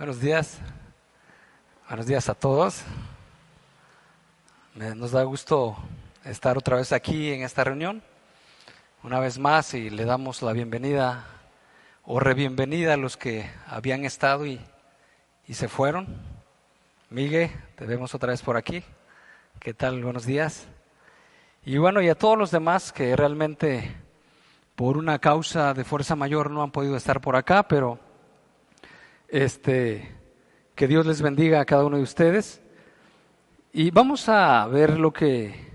Buenos días. Buenos días a todos. Nos da gusto estar otra vez aquí en esta reunión, una vez más, y le damos la bienvenida o rebienvenida a los que habían estado y, y se fueron. Miguel, te vemos otra vez por aquí. ¿Qué tal? Buenos días. Y bueno, y a todos los demás que realmente por una causa de fuerza mayor no han podido estar por acá, pero este que Dios les bendiga a cada uno de ustedes. Y vamos a ver lo que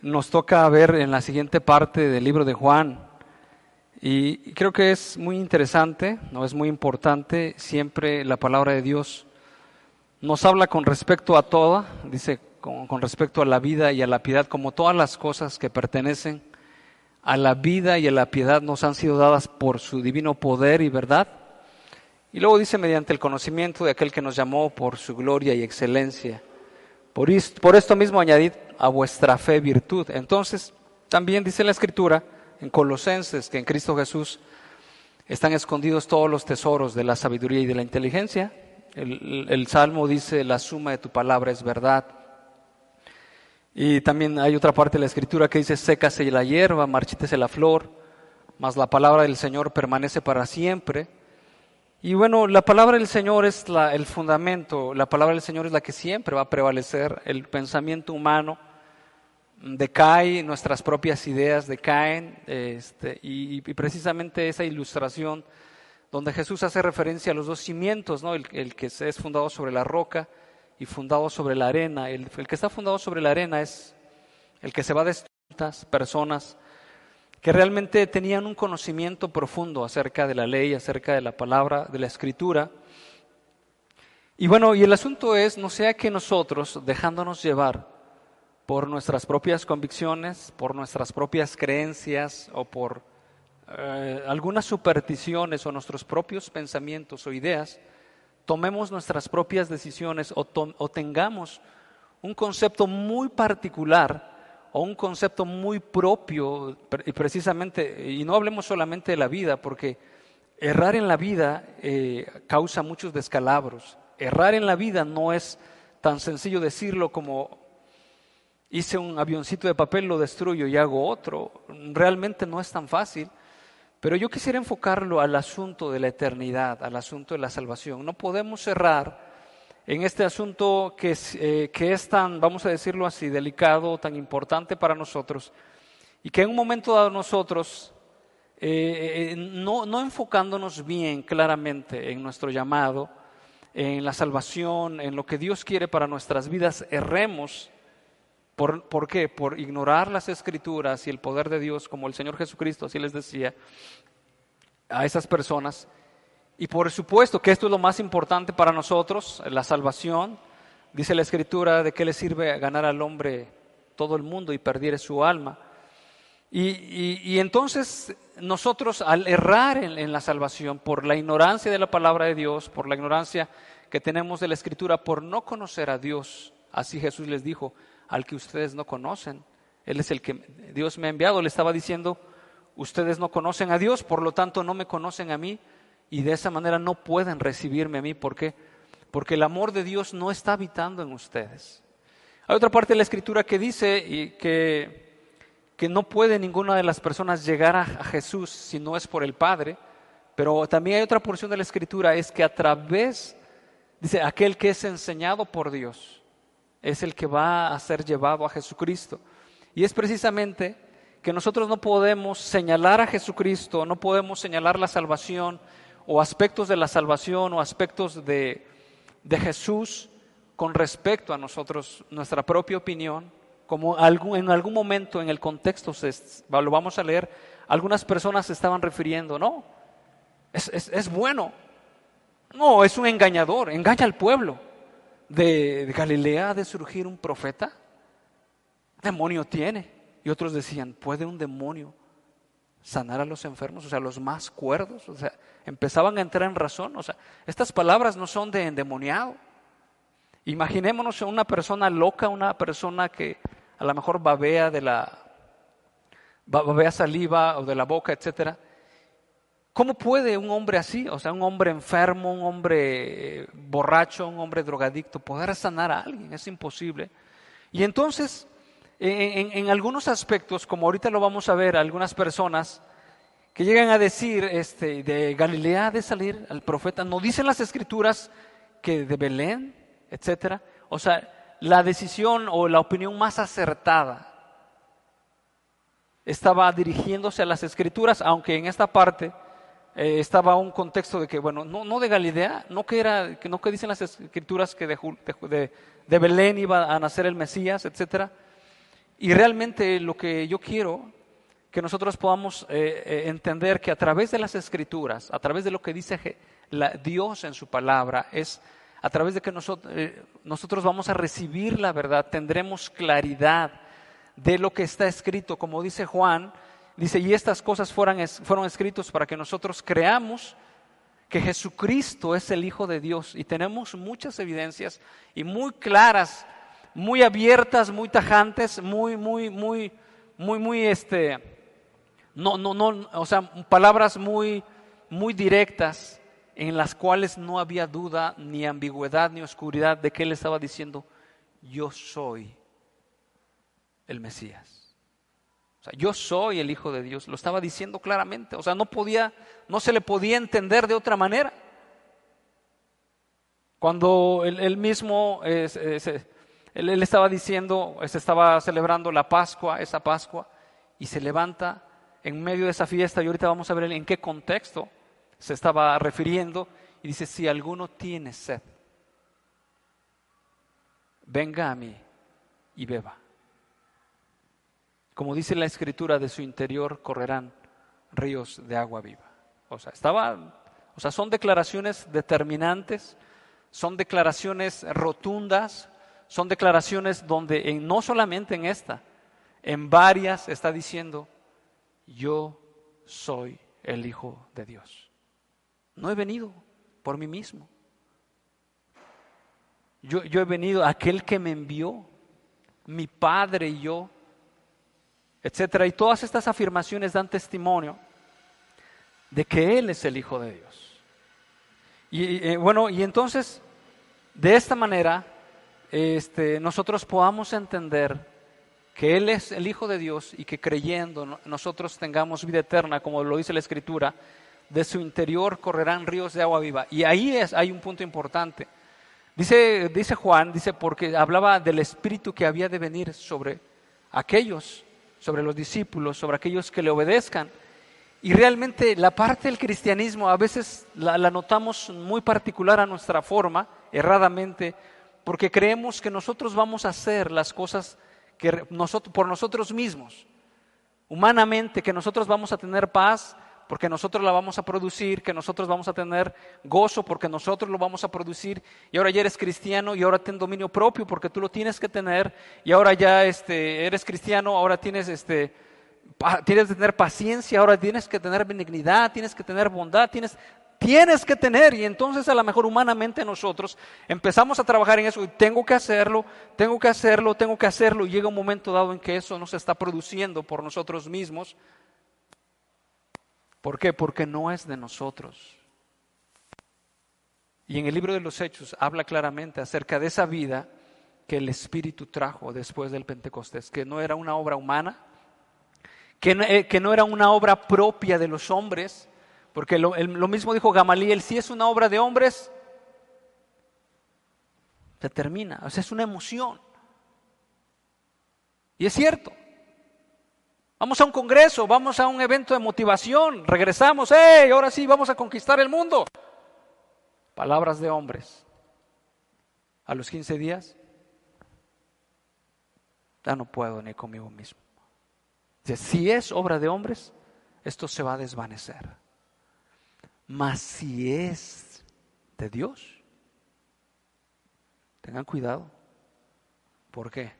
nos toca ver en la siguiente parte del libro de Juan. Y creo que es muy interesante, no es muy importante, siempre la palabra de Dios nos habla con respecto a toda, dice con, con respecto a la vida y a la piedad, como todas las cosas que pertenecen a la vida y a la piedad nos han sido dadas por su divino poder y verdad. Y luego dice, mediante el conocimiento de aquel que nos llamó por su gloria y excelencia. Por, esto mismo añadid a vuestra fe virtud. Entonces, también dice la Escritura en Colosenses que en Cristo Jesús están escondidos todos los tesoros de la sabiduría y de la inteligencia. El, el Salmo dice, la suma de tu palabra es verdad. Y también hay otra parte de la Escritura que dice, sécase la hierba, marchítese la flor, mas la palabra del Señor permanece para siempre. Y bueno, la palabra del Señor es la, el fundamento, la palabra del Señor es la que siempre va a prevalecer. El pensamiento humano decae, nuestras propias ideas decaen, este, y, precisamente esa ilustración donde Jesús hace referencia a los dos cimientos, ¿no? el, que es fundado sobre la roca y fundado sobre la arena. El, que está fundado sobre la arena es el que se va de estas personas que realmente tenían un conocimiento profundo acerca de la ley, acerca de la palabra, de la escritura. Y bueno, y el asunto es, no sea que nosotros, dejándonos llevar por nuestras propias convicciones, por nuestras propias creencias o por eh, algunas supersticiones o nuestros propios pensamientos o ideas, tomemos nuestras propias decisiones o, o tengamos un concepto muy particular o un concepto muy propio, y precisamente, y no hablemos solamente de la vida, porque errar en la vida eh, causa muchos descalabros. Errar en la vida no es tan sencillo decirlo como hice un avioncito de papel, lo destruyo y hago otro. Realmente no es tan fácil. Pero yo quisiera enfocarlo al asunto de la eternidad, al asunto de la salvación. No podemos errar en este asunto que es, eh, que es tan, vamos a decirlo así, delicado, tan importante para nosotros, y que en un momento dado nosotros, eh, eh, no, no enfocándonos bien claramente en nuestro llamado, en la salvación, en lo que Dios quiere para nuestras vidas, erremos. ¿Por, ¿Por, qué? Por ignorar las escrituras y el poder de Dios, como el Señor Jesucristo así les decía a esas personas, y por supuesto que esto es lo más importante para nosotros, la salvación. Dice la Escritura de qué le sirve ganar al hombre todo el mundo y perdiere su alma. Y, entonces nosotros al errar en, en, la salvación por la ignorancia de la palabra de Dios, por la ignorancia que tenemos de la Escritura, por no conocer a Dios, así Jesús les dijo, al que ustedes no conocen, Él es el que Dios me ha enviado, le estaba diciendo, ustedes no conocen a Dios, por lo tanto no me conocen a mí, y de esa manera no pueden recibirme a mí. ¿Por qué? Porque el amor de Dios no está habitando en ustedes. Hay otra parte de la escritura que dice que, que no puede ninguna de las personas llegar a, Jesús si no es por el Padre, pero también hay otra porción de la escritura, es que a través, dice, aquel que es enseñado por Dios, es el que va a ser llevado a Jesucristo. Y es precisamente que nosotros no podemos señalar a Jesucristo, no podemos señalar la salvación, o aspectos de la salvación o aspectos de, de Jesús con respecto a nosotros, nuestra propia opinión, como algún, en algún momento en el contexto, se, lo vamos a leer, algunas personas se estaban refiriendo, no, es, es, bueno, no, es un engañador, engaña al pueblo. De, de Galilea ha de surgir un profeta, demonio tiene. Y otros decían, ¿puede un demonio sanar a los enfermos, o sea, los más cuerdos, o sea, empezaban a entrar en razón, o sea, estas palabras no son de endemoniado. Imaginémonos una persona loca, una persona que a lo mejor babea de la babea saliva o de la boca, etcétera. ¿Cómo puede un hombre así, o sea, un hombre enfermo, un hombre eh, borracho, un hombre drogadicto, poder sanar a alguien? Es imposible. Y entonces, en, algunos aspectos, como ahorita lo vamos a ver, algunas personas que llegan a decir, este, de Galilea de salir al profeta, no dicen las escrituras que de Belén, etcétera. O sea, la decisión o la opinión más acertada estaba dirigiéndose a las escrituras, aunque en esta parte eh, estaba un contexto de que, bueno, no, de Galilea, no que, era, que no que dicen las escrituras que de, de, Belén iba a nacer el Mesías, etc. Y realmente lo que yo quiero que nosotros podamos eh, eh, entender que a través de las escrituras, a través de lo que dice Dios en su palabra, es a través de que nosotros, nosotros vamos a recibir la verdad, tendremos claridad de lo que está escrito, como dice Juan, Dice, y estas cosas fueron, fueron escritos para que nosotros creamos que Jesucristo es el Hijo de Dios. Y tenemos muchas evidencias y muy claras, muy abiertas, muy tajantes, muy, muy, muy, muy, muy, este, no, no, no, o sea, palabras muy, muy directas en las cuales no había duda, ni ambigüedad, ni oscuridad de que él estaba diciendo, yo soy el Mesías. O sea, yo soy el Hijo de Dios, lo estaba diciendo claramente. O sea, no podía, no se le podía entender de otra manera. Cuando él, mismo, él, estaba diciendo, se estaba celebrando la Pascua, esa Pascua, y se levanta en medio de esa fiesta, y ahorita vamos a ver en qué contexto se estaba refiriendo, y dice, si alguno tiene sed, venga a mí y beba. Como dice la escritura, de su interior correrán ríos de agua viva. O sea, estaba, o sea, son declaraciones determinantes, son declaraciones rotundas, son declaraciones donde no solamente en esta, en varias está diciendo, yo soy el Hijo de Dios. No he venido por mí mismo. Yo, yo he venido, aquel que me envió, mi Padre y yo etcétera. Y todas estas afirmaciones dan testimonio de que Él es el Hijo de Dios. Y eh, bueno, y entonces, de esta manera, este, nosotros podamos entender que Él es el Hijo de Dios y que creyendo nosotros tengamos vida eterna, como lo dice la Escritura, de su interior correrán ríos de agua viva. Y ahí es, hay un punto importante. Dice, dice Juan, dice, porque hablaba del Espíritu que había de venir sobre aquellos sobre los discípulos, sobre aquellos que le obedezcan. Y realmente la parte del cristianismo a veces la, notamos muy particular a nuestra forma, erradamente, porque creemos que nosotros vamos a hacer las cosas que por nosotros mismos, humanamente, que nosotros vamos a tener paz, porque nosotros la vamos a producir, que nosotros vamos a tener gozo porque nosotros lo vamos a producir, y ahora ya eres cristiano y ahora tienes dominio propio porque tú lo tienes que tener, y ahora ya este, eres cristiano, ahora tienes, este, tienes que tener paciencia, ahora tienes que tener benignidad, tienes que tener bondad, tienes, tienes que tener, y entonces a lo mejor humanamente nosotros empezamos a trabajar en eso, y tengo que hacerlo, tengo que hacerlo, tengo que hacerlo, y llega un momento dado en que eso no se está produciendo por nosotros mismos, ¿Por qué? Porque no es de nosotros. Y en el libro de los Hechos habla claramente acerca de esa vida que el Espíritu trajo después del Pentecostés, que no era una obra humana, que no, eh, que no era una obra propia de los hombres, porque lo, lo mismo dijo Gamaliel, si es una obra de hombres, se termina, o sea, es una emoción. Y es cierto, Vamos a un congreso, vamos a un evento de motivación, regresamos, ¡hey! Ahora sí, vamos a conquistar el mundo. Palabras de hombres. A los 15 días, ya no puedo ni conmigo mismo. Si es obra de hombres, esto se va a desvanecer. Mas si es de Dios, tengan cuidado. ¿Por qué?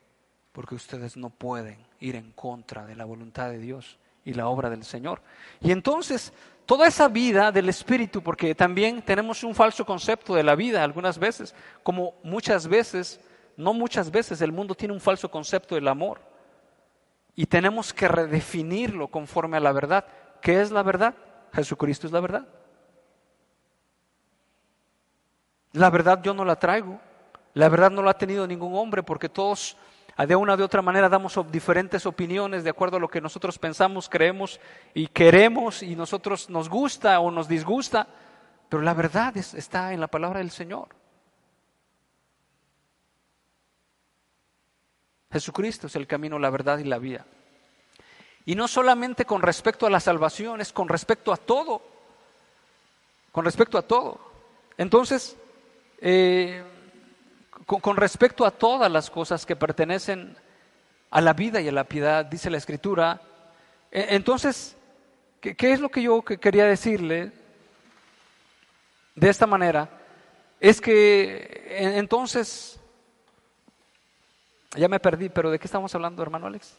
Porque ustedes no pueden ir en contra de la voluntad de Dios y la obra del Señor. Y entonces, toda esa vida del Espíritu, porque también tenemos un falso concepto de la vida algunas veces, como muchas veces, no muchas veces, el mundo tiene un falso concepto del amor. Y tenemos que redefinirlo conforme a la verdad. ¿Qué es la verdad? Jesucristo es la verdad. La verdad yo no la traigo. La verdad no la ha tenido ningún hombre porque todos de una de otra manera damos diferentes opiniones de acuerdo a lo que nosotros pensamos, creemos y queremos y nosotros nos gusta o nos disgusta, pero la verdad está en la palabra del Señor. Jesucristo es el camino, la verdad y la vida. Y no solamente con respecto a la salvación, es con respecto a todo. Con respecto a todo. Entonces, eh, con, respecto a todas las cosas que pertenecen a la vida y a la piedad, dice la Escritura, e, entonces, ¿qué, es lo que yo quería decirle de esta manera? Es que entonces, ya me perdí, pero ¿de qué estamos hablando, hermano Alex?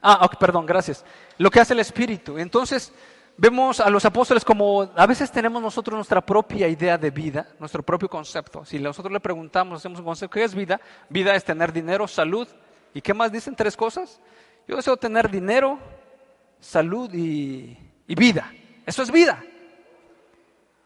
Ah, perdón, gracias. Lo que hace el Espíritu. Entonces, vemos a los apóstoles como a veces tenemos nosotros nuestra propia idea de vida, nuestro propio concepto. Si nosotros le preguntamos, hacemos un concepto, ¿qué es vida? Vida es tener dinero, salud. ¿Y qué más dicen tres cosas? Yo deseo tener dinero, salud y, y vida. Eso es vida.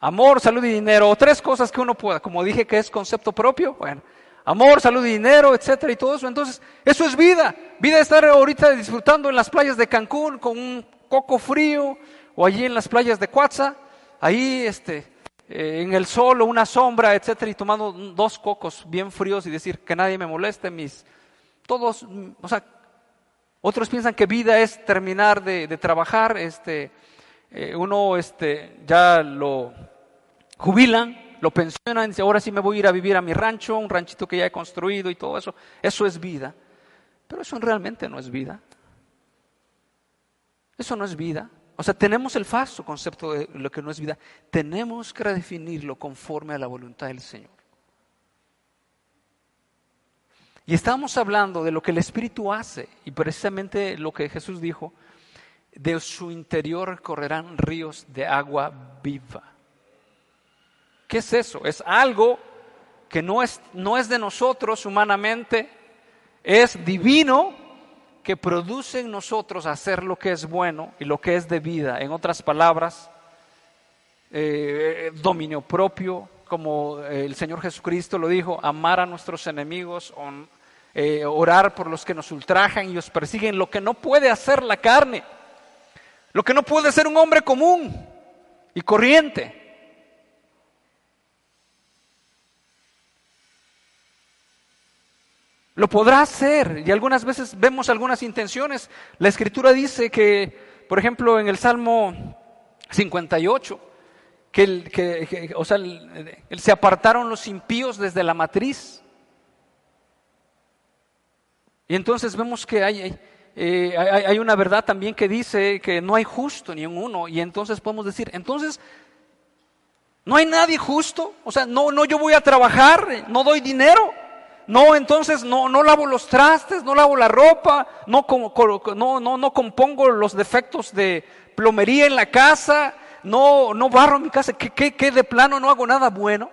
Amor, salud y dinero. O tres cosas que uno pueda. Como dije que es concepto propio, bueno, amor, salud y dinero, etcétera, y todo eso. Entonces, eso es vida. Vida es estar ahorita disfrutando en las playas de Cancún con un coco frío, o allí en las playas de Cuatza, ahí este, eh, en el sol o una sombra, etcétera, y tomando dos cocos bien fríos y decir que nadie me moleste, mis. Todos, o sea, otros piensan que vida es terminar de, trabajar, este, eh, uno este, ya lo jubilan lo pensionan, dice, ahora sí me voy a ir a vivir a mi rancho, un ranchito que ya he construido y todo eso. Eso es vida. Pero eso realmente no es vida. Eso no es vida. O sea, tenemos el falso concepto de lo que no es vida. Tenemos que redefinirlo conforme a la voluntad del Señor. Y estamos hablando de lo que el Espíritu hace y precisamente lo que Jesús dijo, de su interior correrán ríos de agua viva. ¿Qué es eso? Es algo que no es, no es de nosotros humanamente, es divino, que produce en nosotros hacer lo que es bueno y lo que es de vida. En otras palabras, eh, dominio propio, como el Señor Jesucristo lo dijo, amar a nuestros enemigos, eh, orar por los que nos ultrajan y os persiguen, lo que no puede hacer la carne, lo que no puede ser un hombre común y corriente. Lo podrá hacer y algunas veces vemos algunas intenciones. La escritura dice que, por ejemplo, en el Salmo 58, que, o sea, se apartaron los impíos desde la matriz. Y entonces vemos que hay, eh, hay, hay, una verdad también que dice que no hay justo ni en uno. Y entonces podemos decir, entonces, ¿no hay nadie justo? O sea, no, no yo voy a trabajar, no doy dinero. No, entonces no, no lavo los trastes, no lavo la ropa, no, no, no, no compongo los defectos de plomería en la casa, no, no barro mi casa, ¿Qué, qué, de plano no hago nada bueno.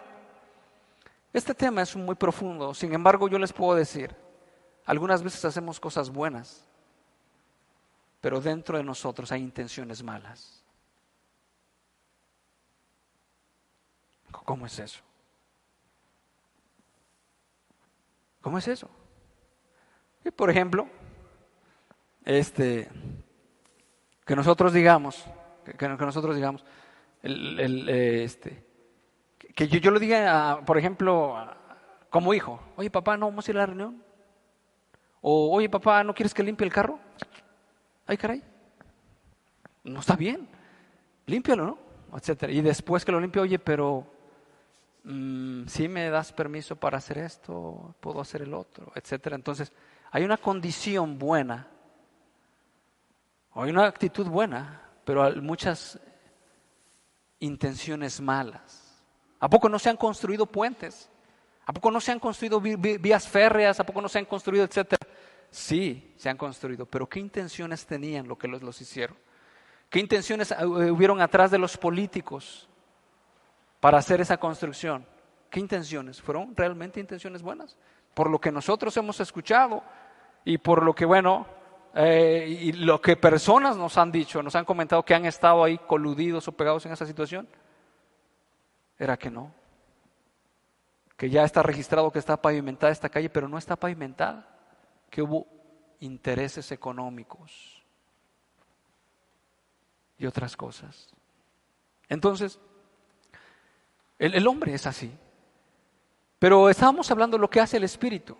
Este tema es muy profundo, sin embargo yo les puedo decir, algunas veces hacemos cosas buenas, pero dentro de nosotros hay intenciones malas. ¿Cómo es eso? ¿Cómo es eso? por ejemplo, este, que nosotros digamos, que, nosotros digamos, eh, este, que yo, le diga, por ejemplo, como hijo, oye papá, no vamos a ir a la reunión. O oye papá, ¿no quieres que limpie el carro? Ay, caray. No está bien. Límpialo, ¿no? Etcétera. Y después que lo limpie, oye, pero Mm, si me das permiso para hacer esto, puedo hacer el otro, etcétera. Entonces, hay una condición buena, hay una actitud buena, pero hay muchas intenciones malas. ¿A poco no se han construido puentes? ¿A poco no se han construido vías férreas? ¿A poco no se han construido, etcétera? Sí, se han construido, pero ¿qué intenciones tenían lo que los, los hicieron? ¿Qué intenciones eh, hubieron atrás de los políticos? Para hacer esa construcción. ¿Qué intenciones? ¿Fueron realmente intenciones buenas? Por lo que nosotros hemos escuchado y por lo que, bueno, eh, y lo que personas nos han dicho, nos han comentado que han estado ahí coludidos o pegados en esa situación, era que no. Que ya está registrado que está pavimentada esta calle, pero no está pavimentada. Que hubo intereses económicos y otras cosas. Entonces, el, hombre es así. Pero estábamos hablando de lo que hace el Espíritu.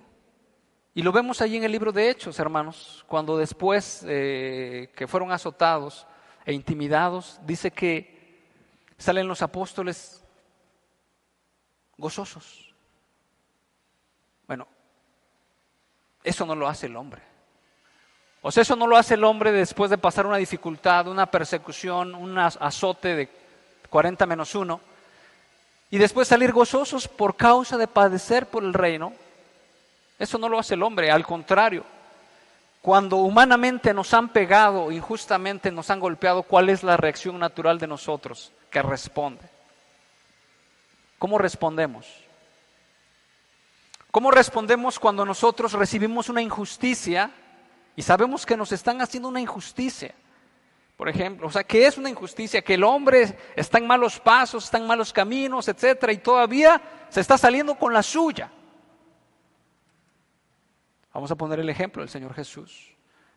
Y lo vemos allí en el libro de Hechos, hermanos, cuando después eh, que fueron azotados e intimidados, dice que salen los apóstoles gozosos. Bueno, eso no lo hace el hombre. O sea, eso no lo hace el hombre después de pasar una dificultad, una persecución, un azote de 40 menos 1, y después salir gozosos por causa de padecer por el reino eso no lo hace el hombre, al contrario. Cuando humanamente nos han pegado, injustamente nos han golpeado, ¿cuál es la reacción natural de nosotros que responde? ¿Cómo respondemos? ¿Cómo respondemos cuando nosotros recibimos una injusticia y sabemos que nos están haciendo una injusticia? Por ejemplo, o sea, que es una injusticia, que el hombre está en malos pasos, está en malos caminos, etcétera, y todavía se está saliendo con la suya. Vamos a poner el ejemplo del Señor Jesús.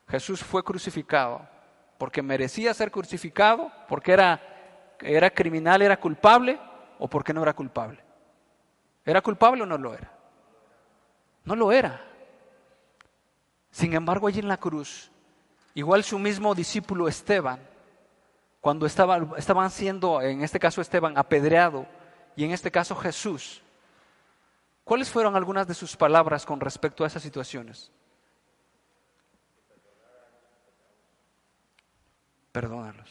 Jesús fue crucificado porque merecía ser crucificado, porque era, era criminal, era culpable o porque no era culpable. ¿Era culpable o no lo era? No lo era. Sin embargo, allí en la cruz, igual su mismo discípulo Esteban, cuando estaba, estaban siendo, en este caso Esteban, apedreado, y en este caso Jesús, ¿Cuáles fueron algunas de sus palabras con respecto a esas situaciones? Perdónalos,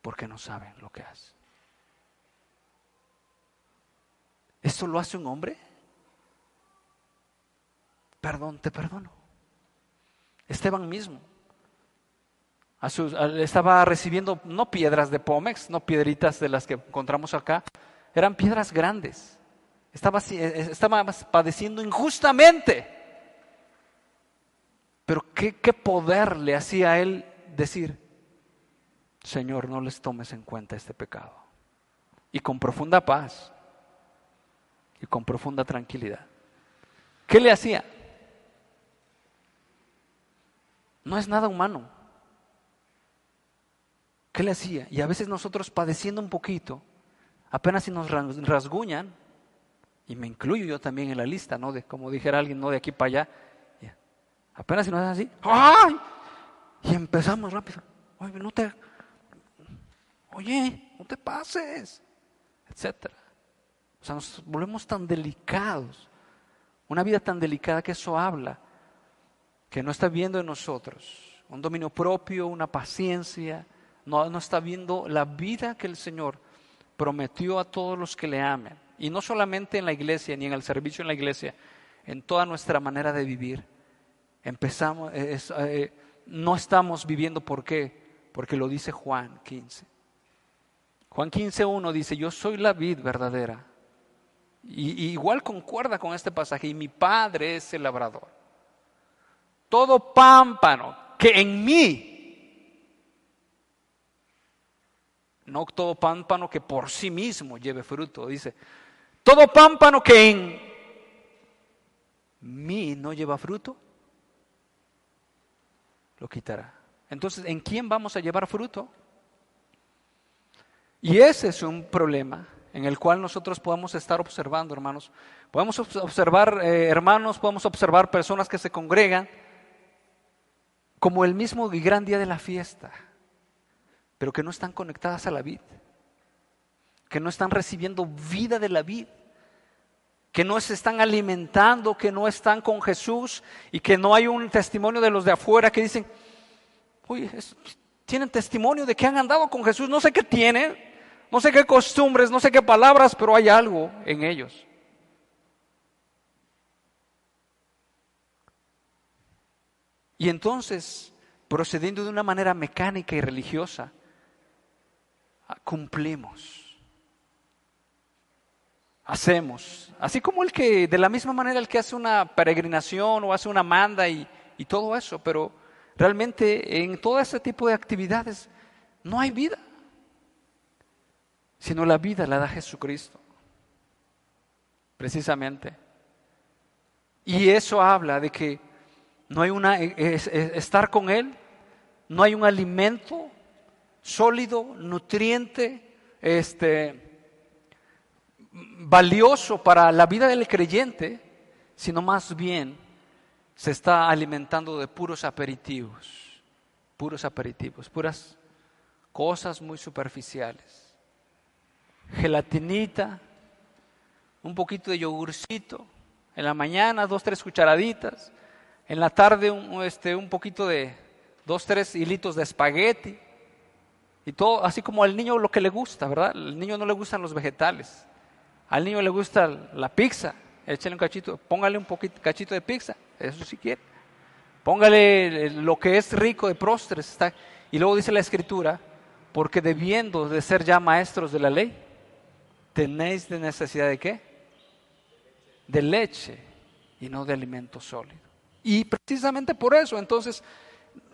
porque no saben lo que hacen. ¿Esto lo hace un hombre? Perdón, te perdono. Esteban mismo estaba recibiendo no piedras de Pómex, no piedritas de las que encontramos acá, eran piedras grandes. Estaba, eh, padeciendo injustamente. Pero ¿qué, ¿qué poder le hacía a él decir, Señor, no les tomes en cuenta este pecado? Y con profunda paz y con profunda tranquilidad. ¿Qué le hacía? No es nada humano. ¿Qué le hacía? Y a veces nosotros padeciendo un poquito, apenas si nos rasguñan, y me incluyo yo también en la lista, ¿no? De como dijera alguien, no de aquí para allá. Apenas si no es así, ¡ay! Y empezamos rápido. Oye, no te, oye, no te pases, etcétera. O sea, nos volvemos tan delicados. Una vida tan delicada que eso habla, que no está viendo en nosotros un dominio propio, una paciencia, no, no está viendo la vida que el Señor prometió a todos los que le amen. Y no solamente en la iglesia ni en el servicio en la iglesia, en toda nuestra manera de vivir. Empezamos, eh, eh, no estamos viviendo por qué, porque lo dice Juan 15. Juan 15.1 dice, yo soy la vid verdadera. Y, igual concuerda con este pasaje, y mi padre es el labrador. Todo pámpano que en mí no todo pámpano que por sí mismo lleve fruto. Dice, todo pámpano que en mí no lleva fruto, lo quitará. Entonces, ¿en quién vamos a llevar fruto? Y ese es un problema en el cual nosotros podemos estar observando, hermanos. Podemos observar eh, hermanos, podemos observar personas que se congregan como el mismo y gran día de la fiesta, pero que no están conectadas a la vida, que no están recibiendo vida de la vida que no se están alimentando, que no están con Jesús y que no hay un testimonio de los de afuera que dicen, uy, tienen testimonio de que han andado con Jesús, no sé qué tienen, no sé qué costumbres, no sé qué palabras, pero hay algo en ellos. Y entonces, procediendo de una manera mecánica y religiosa, cumplimos hacemos. Así como el que, de la misma manera el que hace una peregrinación o hace una manda y, y todo eso, pero realmente en todo ese tipo de actividades no hay vida, sino la vida la da Jesucristo, precisamente. Y eso habla de que no hay una, estar con Él, no hay un alimento sólido, nutriente, este, valioso para la vida del creyente, sino más bien se está alimentando de puros aperitivos, puros aperitivos, puras cosas muy superficiales. Gelatinita, un poquito de yogurcito, en la mañana dos, tres cucharaditas, en la tarde un, este, un poquito de dos, tres hilitos de espagueti, y todo, así como al niño lo que le gusta, ¿verdad? Al niño no le gustan los vegetales. Al niño le gusta la pizza, échale un cachito, póngale un poquito, cachito de pizza, eso si quiere. Póngale lo que es rico de prostres. Está. Y luego dice la escritura, porque debiendo de ser ya maestros de la ley, tenéis de necesidad de qué? De leche y no de alimento sólido. Y precisamente por eso, entonces,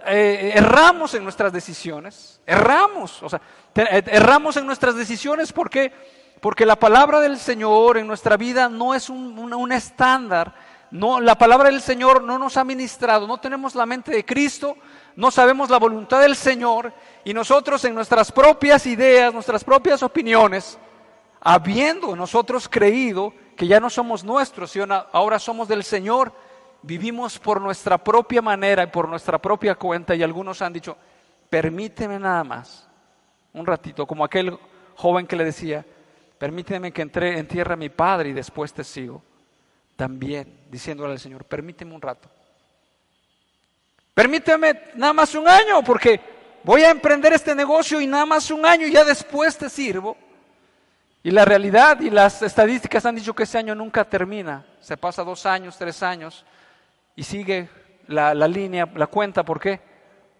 eh, erramos en nuestras decisiones, erramos, o sea, erramos en nuestras decisiones porque porque la palabra del Señor en nuestra vida no es un, estándar. No, la palabra del Señor no nos ha ministrado, no tenemos la mente de Cristo, no sabemos la voluntad del Señor y nosotros en nuestras propias ideas, nuestras propias opiniones, habiendo nosotros creído que ya no somos nuestros, y ahora somos del Señor, vivimos por nuestra propia manera y por nuestra propia cuenta y algunos han dicho, permíteme nada más, un ratito, como aquel joven que le decía, permíteme que entre, en tierra a mi padre y después te sigo. También diciéndole al Señor, permíteme un rato. Permíteme nada más un año, porque voy a emprender este negocio y nada más un año y ya después te sirvo. Y la realidad y las estadísticas han dicho que ese año nunca termina. Se pasa dos años, tres años y sigue la, línea, la cuenta. ¿Por qué?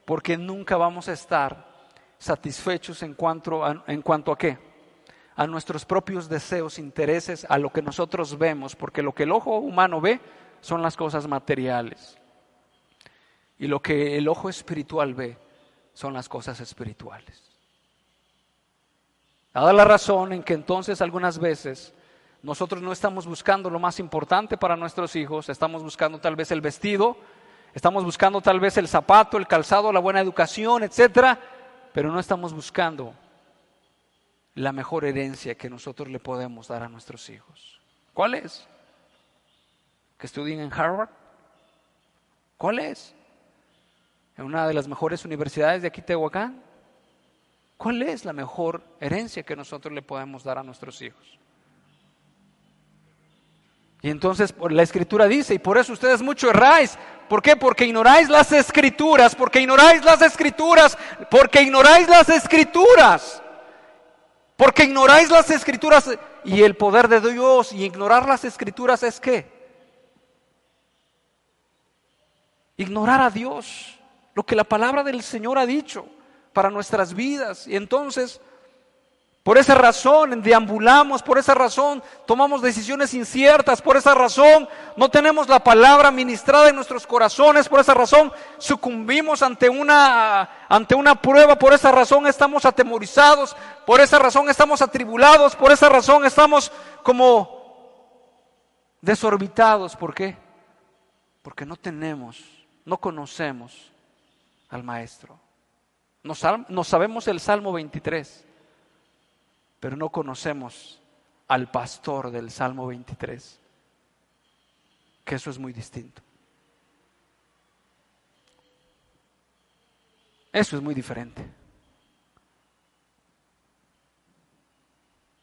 Porque nunca vamos a estar satisfechos en cuanto en cuanto a qué a nuestros propios deseos, intereses, a lo que nosotros vemos, porque lo que el ojo humano ve son las cosas materiales. Y lo que el ojo espiritual ve son las cosas espirituales. Dada la razón en que entonces algunas veces nosotros no estamos buscando lo más importante para nuestros hijos, estamos buscando tal vez el vestido, estamos buscando tal vez el zapato, el calzado, la buena educación, etcétera, pero no estamos buscando la mejor herencia que nosotros le podemos dar a nuestros hijos. ¿Cuál es? ¿Que estudien en Harvard? ¿Cuál es? ¿En una de las mejores universidades de aquí, Tehuacán? ¿Cuál es la mejor herencia que nosotros le podemos dar a nuestros hijos? Y entonces la escritura dice, y por eso ustedes mucho erráis. ¿Por qué? Porque ignoráis las escrituras, porque ignoráis las escrituras, porque ignoráis las escrituras. Porque ignoráis las escrituras y el poder de Dios y ignorar las escrituras es qué? Ignorar a Dios, lo que la palabra del Señor ha dicho para nuestras vidas. Y entonces por esa razón deambulamos, por esa razón tomamos decisiones inciertas, por esa razón no tenemos la palabra ministrada en nuestros corazones, por esa razón sucumbimos ante una, ante una prueba, por esa razón estamos atemorizados, por esa razón estamos atribulados, por esa razón estamos como desorbitados. ¿Por qué? Porque no tenemos, no conocemos al Maestro. No, sabemos el Salmo 23 pero no conocemos al pastor del Salmo 23, que eso es muy distinto. Eso es muy diferente.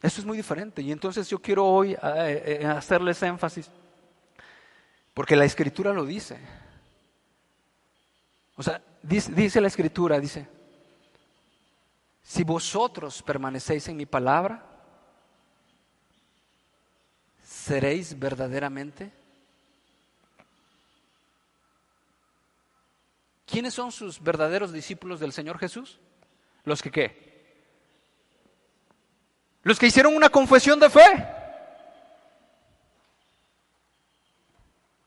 Eso es muy diferente. Y entonces yo quiero hoy eh, eh, hacerles énfasis, porque la escritura lo dice. O sea, dice, dice la escritura, dice, si vosotros permanecéis en mi palabra, seréis verdaderamente. ¿Quiénes son sus verdaderos discípulos del Señor Jesús? Los que qué? Los que hicieron una confesión de fe.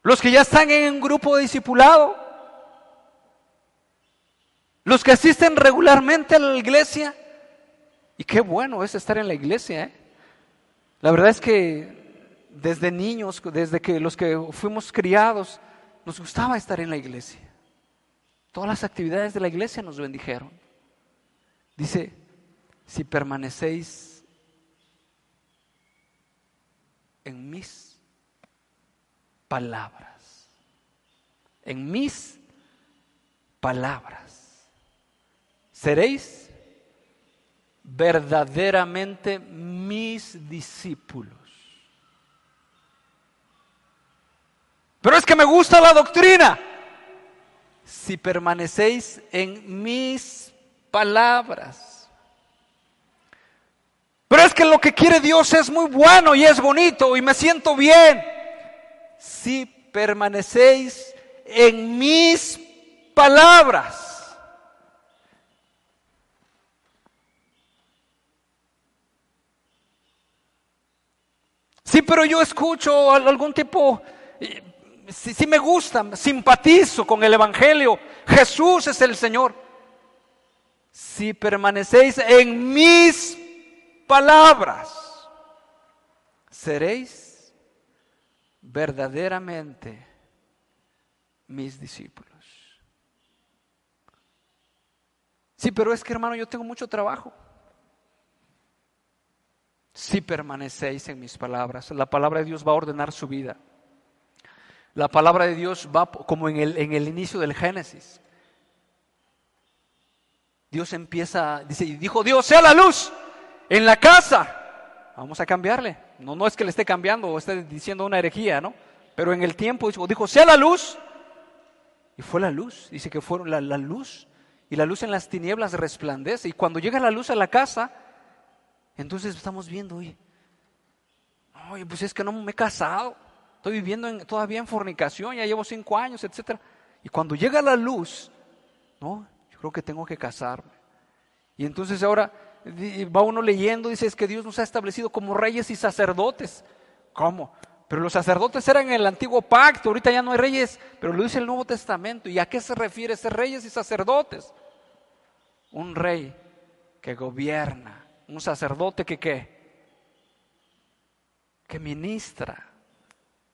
Los que ya están en un grupo de discipulado los que asisten regularmente a la iglesia. Y qué bueno es estar en la iglesia. ¿eh? La verdad es que desde niños, desde que los que fuimos criados, nos gustaba estar en la iglesia. Todas las actividades de la iglesia nos bendijeron. Dice, si permanecéis en mis palabras, en mis palabras, seréis verdaderamente mis discípulos. Pero es que me gusta la doctrina. Si permanecéis en mis palabras. Pero es que lo que quiere Dios es muy bueno y es bonito y me siento bien. Si permanecéis en mis palabras. Sí, pero yo escucho algún tipo, si, me gusta, simpatizo con el Evangelio. Jesús es el Señor. Si permanecéis en mis palabras, seréis verdaderamente mis discípulos. Sí, pero es que hermano, yo tengo mucho trabajo si permanecéis en mis palabras. La palabra de Dios va a ordenar su vida. La palabra de Dios va como en el, en el inicio del Génesis. Dios empieza, dice, y dijo Dios, sea la luz en la casa. Vamos a cambiarle. No, no es que le esté cambiando o esté diciendo una herejía, ¿no? Pero en el tiempo dijo, dijo sea la luz. Y fue la luz. Dice que fueron la, la luz. Y la luz en las tinieblas resplandece. Y cuando llega la luz a la casa, entonces estamos viendo, oye, oye, pues es que no me he casado, estoy viviendo todavía en fornicación, ya llevo cinco años, etc. Y cuando llega la luz, no, yo creo que tengo que casarme. Y entonces ahora va uno leyendo, dice, es que Dios nos ha establecido como reyes y sacerdotes. ¿Cómo? Pero los sacerdotes eran en el antiguo pacto, ahorita ya no hay reyes, pero lo dice el Nuevo Testamento. ¿Y a qué se refiere ser reyes y sacerdotes? Un rey que gobierna un sacerdote que qué? Que ministra.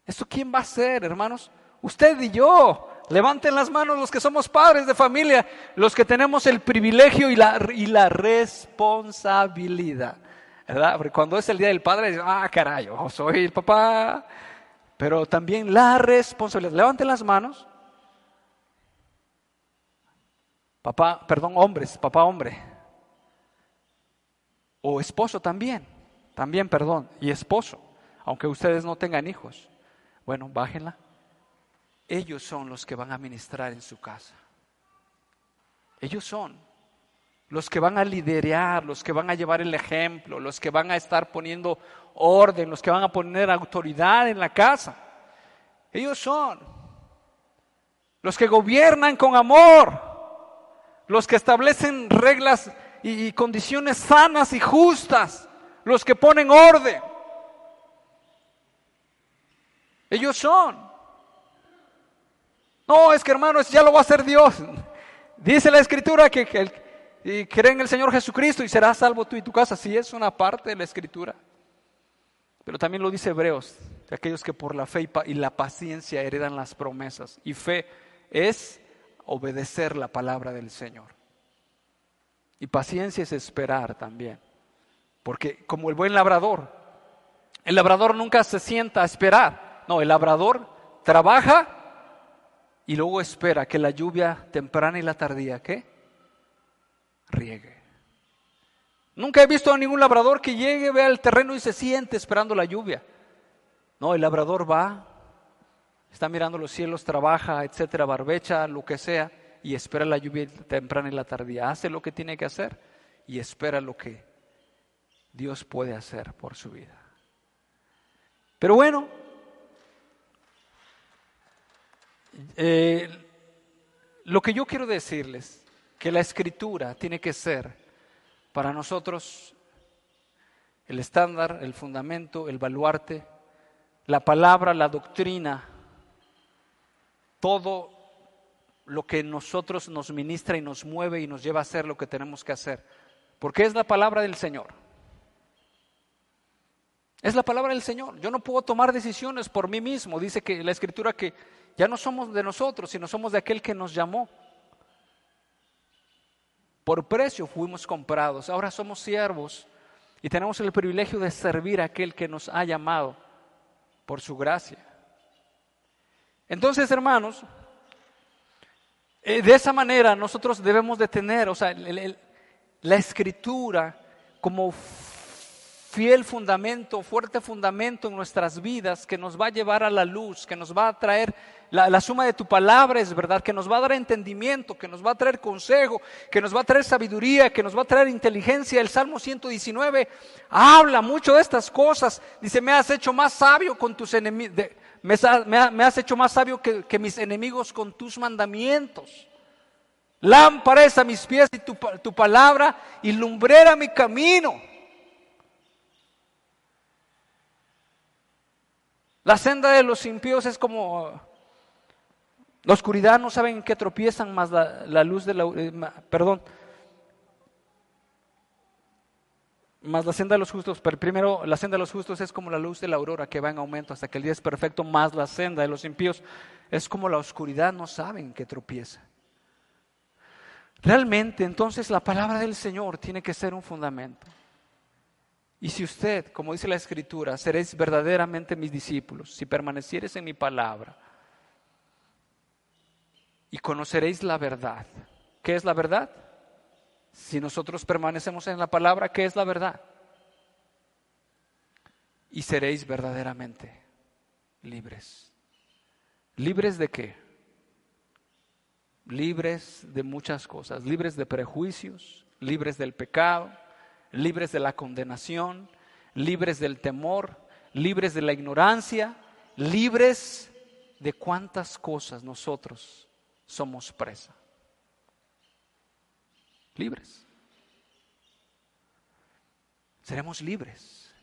¿Eso quién va a ser, hermanos? Usted y yo. Levanten las manos los que somos padres de familia, los que tenemos el privilegio y la, y la responsabilidad. ¿Verdad? Porque cuando es el día del padre, ah, caray, yo soy el papá. Pero también la responsabilidad. Levanten las manos. Papá, perdón, hombres, papá hombre. O esposo también, también, perdón, y esposo, aunque ustedes no tengan hijos. Bueno, bájenla. Ellos son los que van a ministrar en su casa. Ellos son los que van a liderar, los que van a llevar el ejemplo, los que van a estar poniendo orden, los que van a poner autoridad en la casa. Ellos son los que gobiernan con amor, los que establecen reglas y, condiciones sanas y justas, los que ponen orden. Ellos son. No, es que hermanos, ya lo va a hacer Dios. Dice la escritura que, que, cree en el Señor Jesucristo y serás salvo tú y tu casa. Sí, es una parte de la escritura. Pero también lo dice Hebreos, de aquellos que por la fe y la paciencia heredan las promesas. Y fe es obedecer la palabra del Señor. Y paciencia es esperar también. Porque como el buen labrador, el labrador nunca se sienta a esperar. No, el labrador trabaja y luego espera que la lluvia temprana y la tardía, ¿qué? Riegue. Nunca he visto a ningún labrador que llegue, vea el terreno y se siente esperando la lluvia. No, el labrador va, está mirando los cielos, trabaja, etcétera, barbecha, lo que sea y espera la lluvia temprana y la tardía. Hace lo que tiene que hacer y espera lo que Dios puede hacer por su vida. Pero bueno, eh, lo que yo quiero decirles, que la escritura tiene que ser para nosotros el estándar, el fundamento, el baluarte, la palabra, la doctrina todo lo que nosotros nos ministra y nos mueve y nos lleva a hacer lo que tenemos que hacer. Porque es la palabra del Señor. Es la palabra del Señor. Yo no puedo tomar decisiones por mí mismo. Dice que la escritura que ya no somos de nosotros, sino somos de aquel que nos llamó. Por precio fuimos comprados. Ahora somos siervos y tenemos el privilegio de servir a aquel que nos ha llamado por su gracia. Entonces, hermanos, de esa manera nosotros debemos de tener, o sea, la escritura como fiel fundamento, fuerte fundamento en nuestras vidas que nos va a llevar a la luz, que nos va a traer la, suma de tu palabra, es verdad, que nos va a dar entendimiento, que nos va a traer consejo, que nos va a traer sabiduría, que nos va a traer inteligencia. El Salmo 119 habla mucho de estas cosas. Dice, me has hecho más sabio con tus enemigos, me, has hecho más sabio que, que mis enemigos con tus mandamientos. Lámpara es a mis pies y tu, tu palabra y lumbrera mi camino. La senda de los impíos es como la oscuridad, no saben en qué tropiezan, más la, luz de la... Eh, perdón. Más la senda de los justos, pero primero la senda de los justos es como la luz de la aurora que va en aumento hasta que el día es perfecto, más la senda de los impíos es como la oscuridad, no saben en qué tropieza. Realmente entonces la palabra del Señor tiene que ser un fundamento. Y si usted, como dice la Escritura, seréis verdaderamente mis discípulos, si permanecieres en mi palabra, y conoceréis la verdad. ¿Qué es la verdad? Si nosotros permanecemos en la palabra, ¿qué es la verdad? Y seréis verdaderamente libres. ¿Libres de qué? Libres de muchas cosas, libres de prejuicios, libres del pecado, libres de la condenación, libres del temor, libres de la ignorancia, libres de cuántas cosas nosotros somos presa. Libres. Seremos libres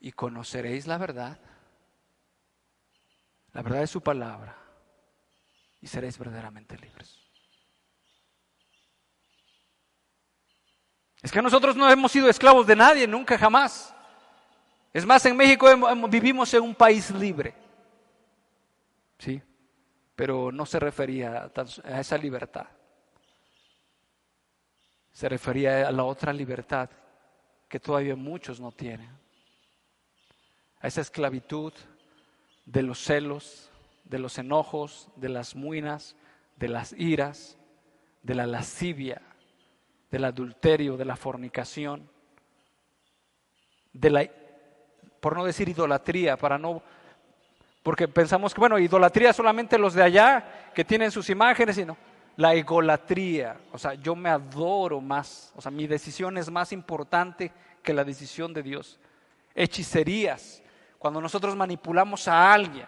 y conoceréis la verdad, la verdad de su palabra, y seréis verdaderamente libres. Es que nosotros no hemos sido esclavos de nadie, nunca jamás. Es más, en México vivimos en un país libre. ¿Sí? Pero no se refería a esa libertad. Se refería a la otra libertad que todavía muchos no tienen. A esa esclavitud de los celos, de los enojos, de las muinas, de las iras, de la lascivia, del adulterio, de la fornicación, de la, por no decir idolatría, para no, porque pensamos que, bueno, idolatría solamente los de allá que tienen sus imágenes, sino la egolatría, o sea, yo me adoro más, o sea, mi decisión es más importante que la decisión de Dios. Hechicerías, cuando nosotros manipulamos a alguien.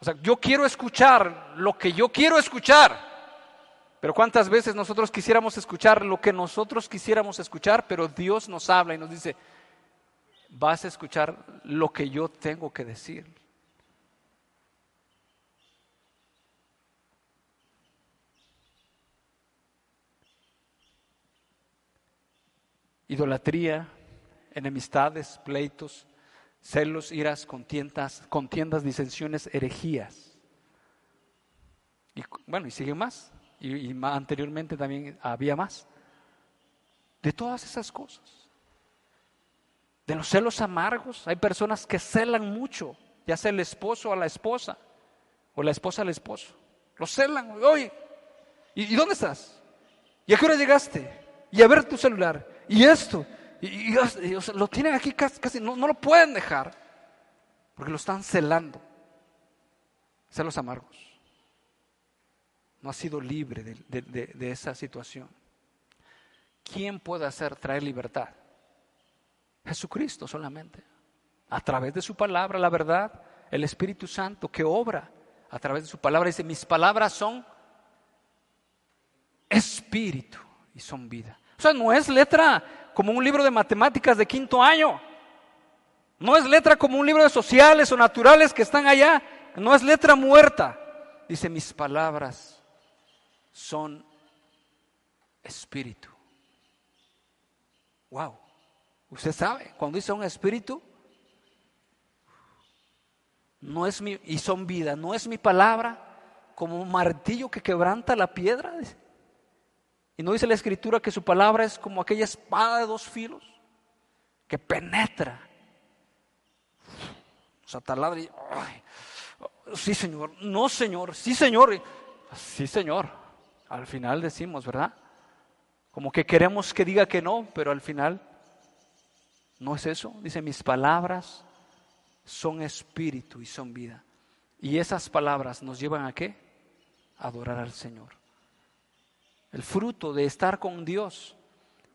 O sea, yo quiero escuchar lo que yo quiero escuchar. Pero cuántas veces nosotros quisiéramos escuchar lo que nosotros quisiéramos escuchar, pero Dios nos habla y nos dice, vas a escuchar lo que yo tengo que decir. Idolatría, enemistades, pleitos, celos, iras, contiendas, contiendas, disensiones, herejías. Y bueno, y sigue más y, anteriormente también había más. De todas esas cosas. De los celos amargos, hay personas que celan mucho, ya sea el esposo a la esposa o la esposa al esposo. Lo celan, oye, ¿y, dónde estás? ¿Y a qué hora llegaste? Y a ver tu celular, y esto, y, lo tienen aquí casi, no, no lo pueden dejar, porque lo están celando. Celos amargos no ha sido libre de, esa situación. ¿Quién puede hacer traer libertad? Jesucristo solamente. A través de su palabra, la verdad, el Espíritu Santo que obra a través de su palabra. Dice, mis palabras son espíritu y son vida. O sea, no es letra como un libro de matemáticas de quinto año. No es letra como un libro de sociales o naturales que están allá. No es letra muerta. Dice, mis palabras son espíritu. Wow. Usted sabe, cuando dice un espíritu, no es mi, y son vida, no es mi palabra como un martillo que quebranta la piedra. Y no dice la escritura que su palabra es como aquella espada de dos filos que penetra. O sea, taladra sí, Señor, no, Señor, sí, Señor, sí, Señor. Al final decimos, ¿verdad? Como que queremos que diga que no, pero al final no es eso. Dice, mis palabras son espíritu y son vida. Y esas palabras nos llevan a qué? A adorar al Señor. El fruto de estar con Dios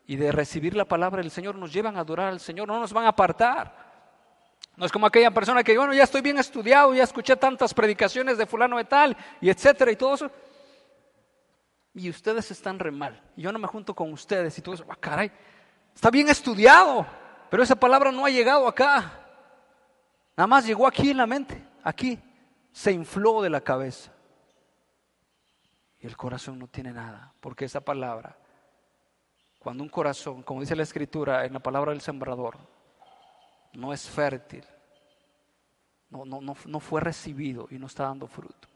y de recibir la palabra del Señor nos llevan a adorar al Señor, no nos van a apartar. No es como aquella persona que, bueno, ya estoy bien estudiado, ya escuché tantas predicaciones de fulano de tal, y etcétera, y todo eso. Y ustedes están re mal. Y yo no me junto con ustedes y todo eso. Ah, caray, está bien estudiado, pero esa palabra no ha llegado acá. Nada más llegó aquí en la mente, aquí. Se infló de la cabeza. Y el corazón no tiene nada, porque esa palabra, cuando un corazón, como dice la escritura en la palabra del sembrador, no es fértil, no, no, no, no fue recibido y no está dando fruto.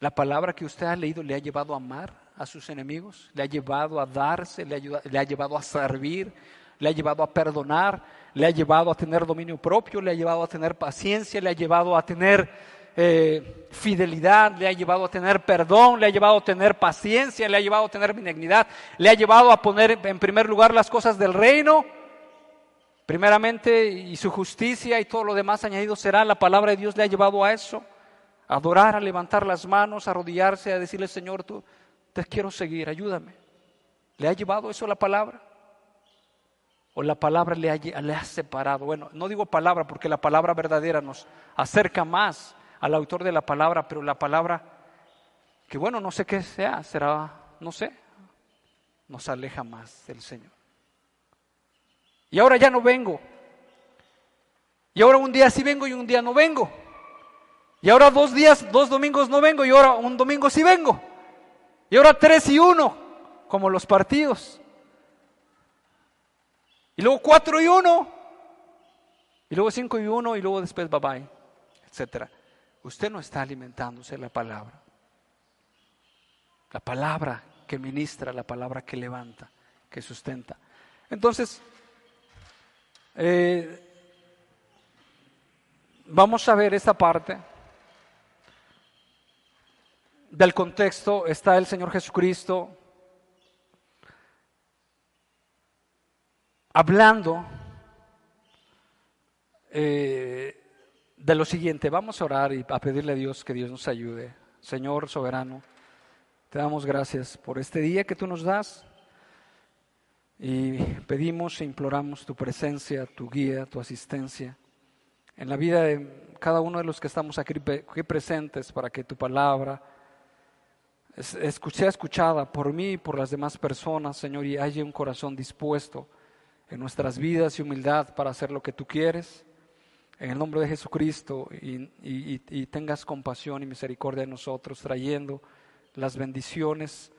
La palabra que usted ha leído le ha llevado a amar a sus enemigos, le ha llevado a darse, le ha, le ha, llevado a servir, le ha llevado a perdonar, le ha llevado a tener dominio propio, le ha llevado a tener paciencia, le ha llevado a tener eh, fidelidad, le ha llevado a tener perdón, le ha llevado a tener paciencia, le ha llevado a tener benignidad, le ha llevado a poner en primer lugar las cosas del reino, primeramente, y su justicia y todo lo demás añadido será. La palabra de Dios le ha llevado a eso, a adorar, a levantar las manos, a arrodillarse, a decirle, Señor, tú te quiero seguir, ayúdame. ¿Le ha llevado eso la palabra? ¿O la palabra le ha, le ha separado? Bueno, no digo palabra porque la palabra verdadera nos acerca más al autor de la palabra, pero la palabra, que bueno, no sé qué sea, será, no sé, nos aleja más del Señor. Y ahora ya no vengo. Y ahora un día sí vengo y un día no vengo. Y ahora dos días, dos domingos no vengo y ahora un domingo sí vengo. Y ahora tres y uno, como los partidos. Y luego cuatro y uno. Y luego cinco y uno y luego después bye bye, etcétera usted no está alimentándose la palabra. La palabra que ministra, la palabra que levanta, que sustenta. Entonces, eh, vamos a ver esta parte del contexto. Está el Señor Jesucristo hablando eh, de lo siguiente, vamos a orar y a pedirle a Dios que Dios nos ayude. Señor soberano, te damos gracias por este día que tú nos das y pedimos e imploramos tu presencia, tu guía, tu asistencia en la vida de cada uno de los que estamos aquí, presentes para que tu palabra sea escuchada por mí y por las demás personas, Señor, y haya un corazón dispuesto en nuestras vidas y humildad para hacer lo que tú quieres en el nombre de Jesucristo y, tengas compasión y misericordia de nosotros, trayendo las bendiciones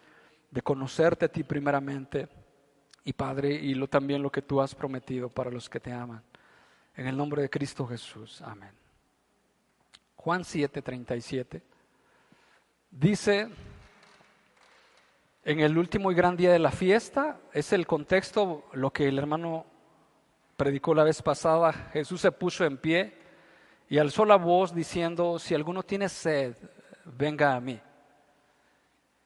de conocerte a ti primeramente y Padre, y también lo que tú has prometido para los que te aman. En el nombre de Cristo Jesús. Amén. Juan 7:37 dice, en el último y gran día de la fiesta, es el contexto, lo que el hermano predicó la vez pasada, Jesús se puso en pie y alzó la voz diciendo, si alguno tiene sed, venga a mí.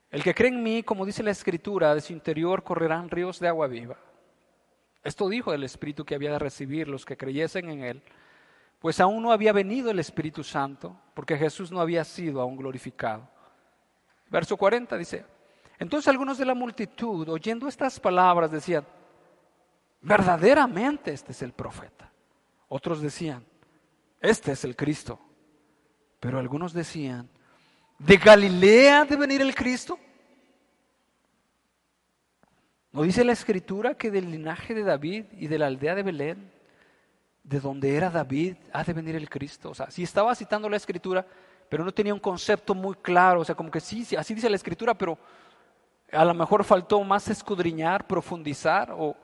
El que cree en mí, como dice la Escritura, de su interior correrán ríos de agua viva. Esto dijo el Espíritu que había de recibir los que creyesen en él, pues aún no había venido el Espíritu Santo, porque Jesús no había sido aún glorificado. Verso 40 dice, entonces algunos de la multitud, oyendo estas palabras, decían, verdaderamente este es el profeta. Otros decían, este es el Cristo. Pero algunos decían, ¿de Galilea de venir el Cristo? ¿No dice la escritura que del linaje de David y de la aldea de Belén, de donde era David, ha de venir el Cristo? O sea, si estaba citando la escritura, pero no tenía un concepto muy claro, o sea, como que sí así dice la escritura, pero a lo mejor faltó más escudriñar, profundizar o,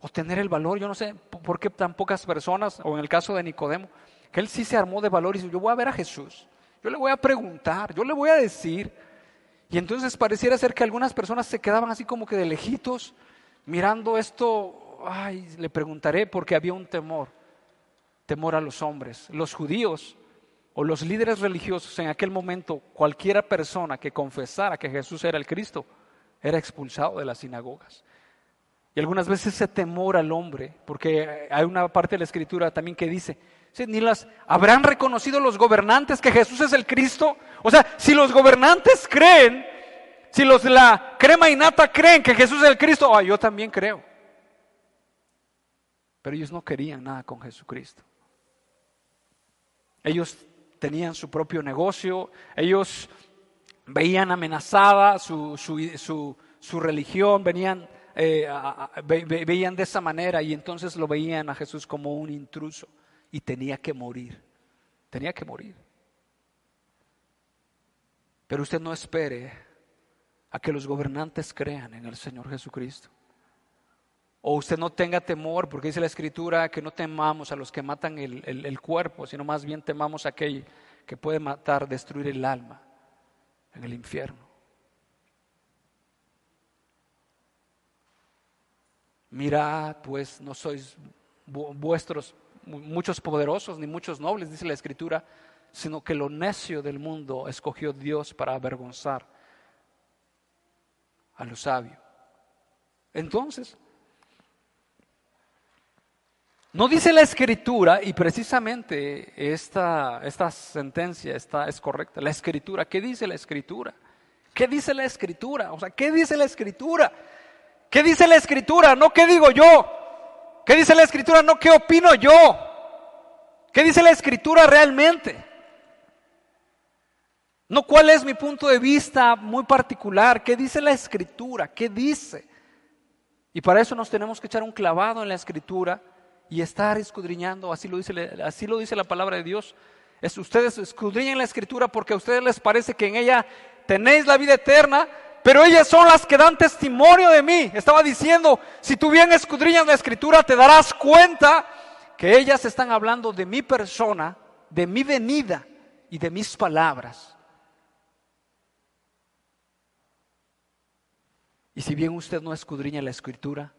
o tener el valor. Yo no sé por qué tan pocas personas, o en el caso de Nicodemo, que él sí se armó de valor y dijo, yo voy a ver a Jesús, yo le voy a preguntar, yo le voy a decir. Y entonces pareciera ser que algunas personas se quedaban así como que de lejitos, mirando esto, ay, le preguntaré porque había un temor, temor a los hombres. Los judíos o los líderes religiosos en aquel momento, cualquiera persona que confesara que Jesús era el Cristo, era expulsado de las sinagogas. Y algunas veces ese temor al hombre, porque hay una parte de la escritura también que dice, ni las habrán reconocido los gobernantes que Jesús es el Cristo. O sea, si los gobernantes creen, si los de la crema y nata creen que Jesús es el Cristo, ah, yo también creo. Pero ellos no querían nada con Jesucristo. Ellos tenían su propio negocio, ellos veían amenazada su, su, su, religión, venían, eh, veían de esa manera y entonces lo veían a Jesús como un intruso y tenía que morir. Tenía que morir. Pero usted no espere a que los gobernantes crean en el Señor Jesucristo. O usted no tenga temor, porque dice la Escritura que no temamos a los que matan el, el cuerpo, sino más bien temamos a aquel que puede matar, destruir el alma en el infierno. Mirad, pues no sois vuestros muchos poderosos ni muchos nobles, dice la Escritura, sino que lo necio del mundo escogió Dios para avergonzar a lo sabio. Entonces, no dice la escritura, y precisamente esta, esta sentencia está, es correcta, la escritura, ¿qué dice la escritura? ¿Qué dice la escritura? O sea, ¿qué dice la escritura? ¿Qué dice la escritura? No qué digo yo. ¿Qué dice la escritura? No qué opino yo. ¿Qué dice la escritura realmente? No cuál es mi punto de vista muy particular. ¿Qué dice la escritura? ¿Qué dice? Y para eso nos tenemos que echar un clavado en la escritura y estar escudriñando. Así lo dice, así lo dice la palabra de Dios. Es, ustedes escudriñan la escritura porque a ustedes les parece que en ella tenéis la vida eterna pero ellas son las que dan testimonio de mí. Estaba diciendo, si tú bien escudriñas la escritura, te darás cuenta que ellas están hablando de mi persona, de mi venida y de mis palabras. Y si bien usted no escudriña la escritura,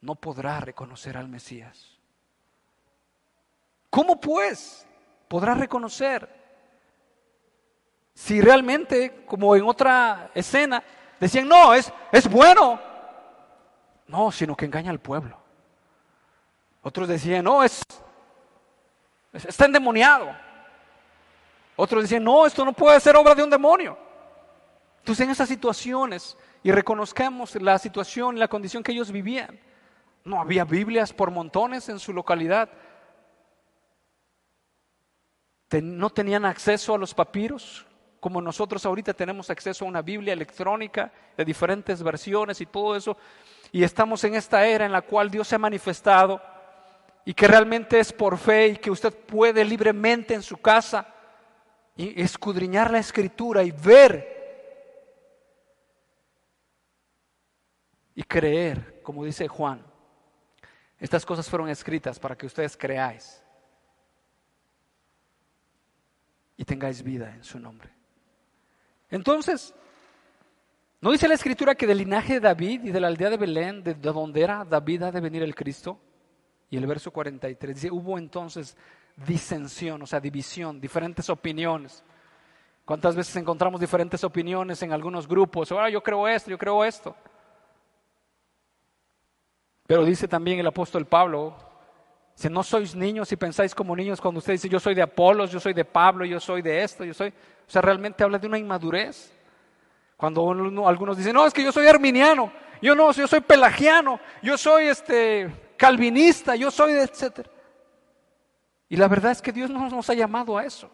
no podrá reconocer al Mesías. ¿Cómo pues podrá reconocer si realmente, como en otra escena, decían, no, es, es bueno. No, sino que engaña al pueblo. Otros decían, no, es, está endemoniado. Otros decían, no, esto no puede ser obra de un demonio. Entonces en esas situaciones, y reconozcamos la situación, la condición que ellos vivían, no había Biblias por montones en su localidad. no tenían acceso a los papiros, como nosotros ahorita tenemos acceso a una Biblia electrónica de diferentes versiones y todo eso, y estamos en esta era en la cual Dios se ha manifestado y que realmente es por fe y que usted puede libremente en su casa escudriñar la escritura y ver y creer, como dice Juan, estas cosas fueron escritas para que ustedes creáis y tengáis vida en su nombre. Entonces, ¿no dice la escritura que del linaje de David y de la aldea de Belén, de, donde era David, ha de venir el Cristo? Y el verso 43 dice, hubo entonces disensión, o sea, división, diferentes opiniones. ¿Cuántas veces encontramos diferentes opiniones en algunos grupos? Ahora yo creo esto, yo creo esto. Pero dice también el apóstol Pablo, si no sois niños y pensáis como niños cuando usted dice yo soy de Apolos, yo soy de Pablo, yo soy de esto, yo soy... O sea, realmente habla de una inmadurez. Cuando algunos dicen, no, es que yo soy arminiano, yo no, yo soy pelagiano, yo soy este calvinista, yo soy de etcétera. Y la verdad es que Dios no nos ha llamado a eso.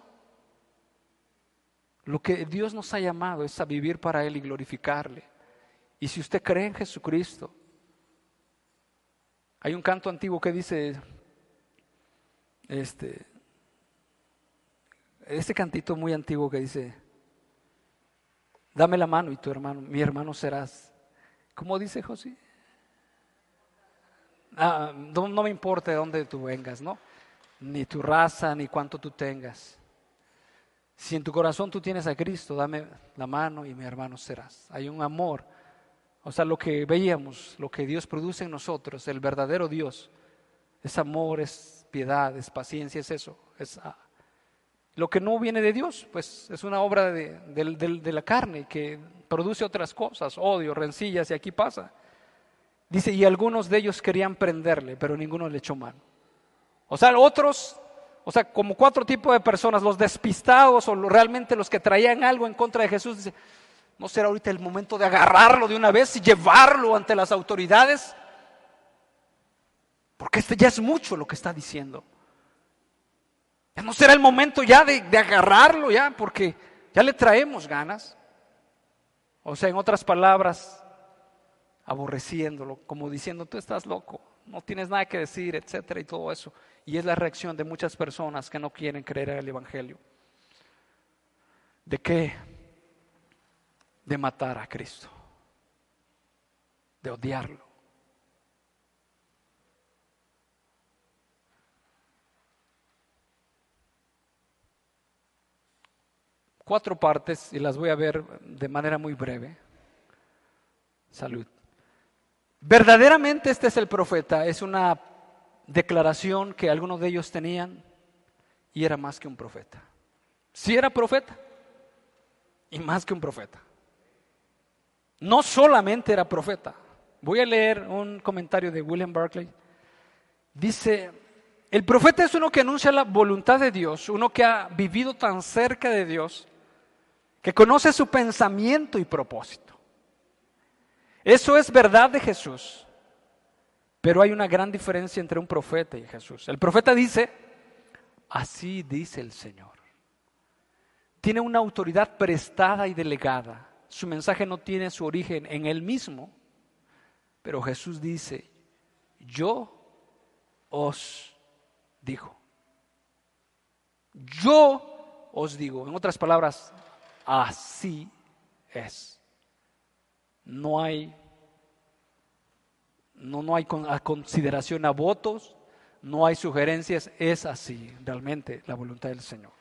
Lo que Dios nos ha llamado es a vivir para Él y glorificarle. Y si usted cree en Jesucristo Hay un canto antiguo que dice, este, este cantito muy antiguo que dice, dame la mano y tu hermano, mi hermano serás. ¿Cómo dice José? Ah, no, no, me importa de dónde tú vengas, ¿no? Ni tu raza, ni cuánto tú tengas. Si en tu corazón tú tienes a Cristo, dame la mano y mi hermano serás. Hay un amor. O sea, lo que veíamos, lo que Dios produce en nosotros, el verdadero Dios, es amor, es piedad, es paciencia, es eso. Es ah, lo que no viene de Dios, pues es una obra de, la carne que produce otras cosas, odio, rencillas, y aquí pasa. Dice, y algunos de ellos querían prenderle, pero ninguno le echó mano. O sea, otros, o sea, como cuatro tipos de personas, los despistados o realmente los que traían algo en contra de Jesús, dice, ¿no será ahorita el momento de agarrarlo de una vez y llevarlo ante las autoridades? Porque este ya es mucho lo que está diciendo. Ya no será el momento ya de, agarrarlo ya, porque ya le traemos ganas. O sea, en otras palabras, aborreciéndolo, como diciendo, tú estás loco, no tienes nada que decir, etcétera, y todo eso. Y es la reacción de muchas personas que no quieren creer en el Evangelio. ¿De qué? De matar a Cristo, de odiarlo. Cuatro partes y las voy a ver de manera muy breve. Salud. Verdaderamente este es el profeta, es una declaración que algunos de ellos tenían y era más que un profeta. Sí era profeta y más que un profeta. No solamente era profeta. Voy a leer un comentario de William Barclay. Dice, el profeta es uno que anuncia la voluntad de Dios, uno que ha vivido tan cerca de Dios que conoce su pensamiento y propósito. Eso es verdad de Jesús, pero hay una gran diferencia entre un profeta y Jesús. El profeta dice, así dice el Señor. Tiene una autoridad prestada y delegada. Su mensaje no tiene su origen en él mismo, pero Jesús dice, yo os digo. Yo os digo, en otras palabras, así es. No hay, no, no hay consideración a votos, no hay sugerencias, es así realmente la voluntad del Señor.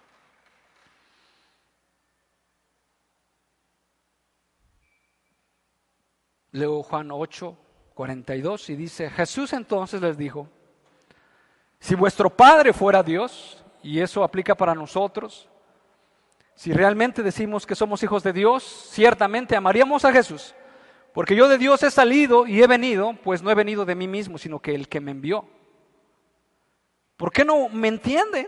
Leo Juan 8, 42 y dice, Jesús entonces les dijo, si vuestro Padre fuera Dios, y eso aplica para nosotros, si realmente decimos que somos hijos de Dios, ciertamente amaríamos a Jesús. Porque yo de Dios he salido y he venido, pues no he venido de mí mismo, sino que el que me envió. ¿Por qué no me entienden?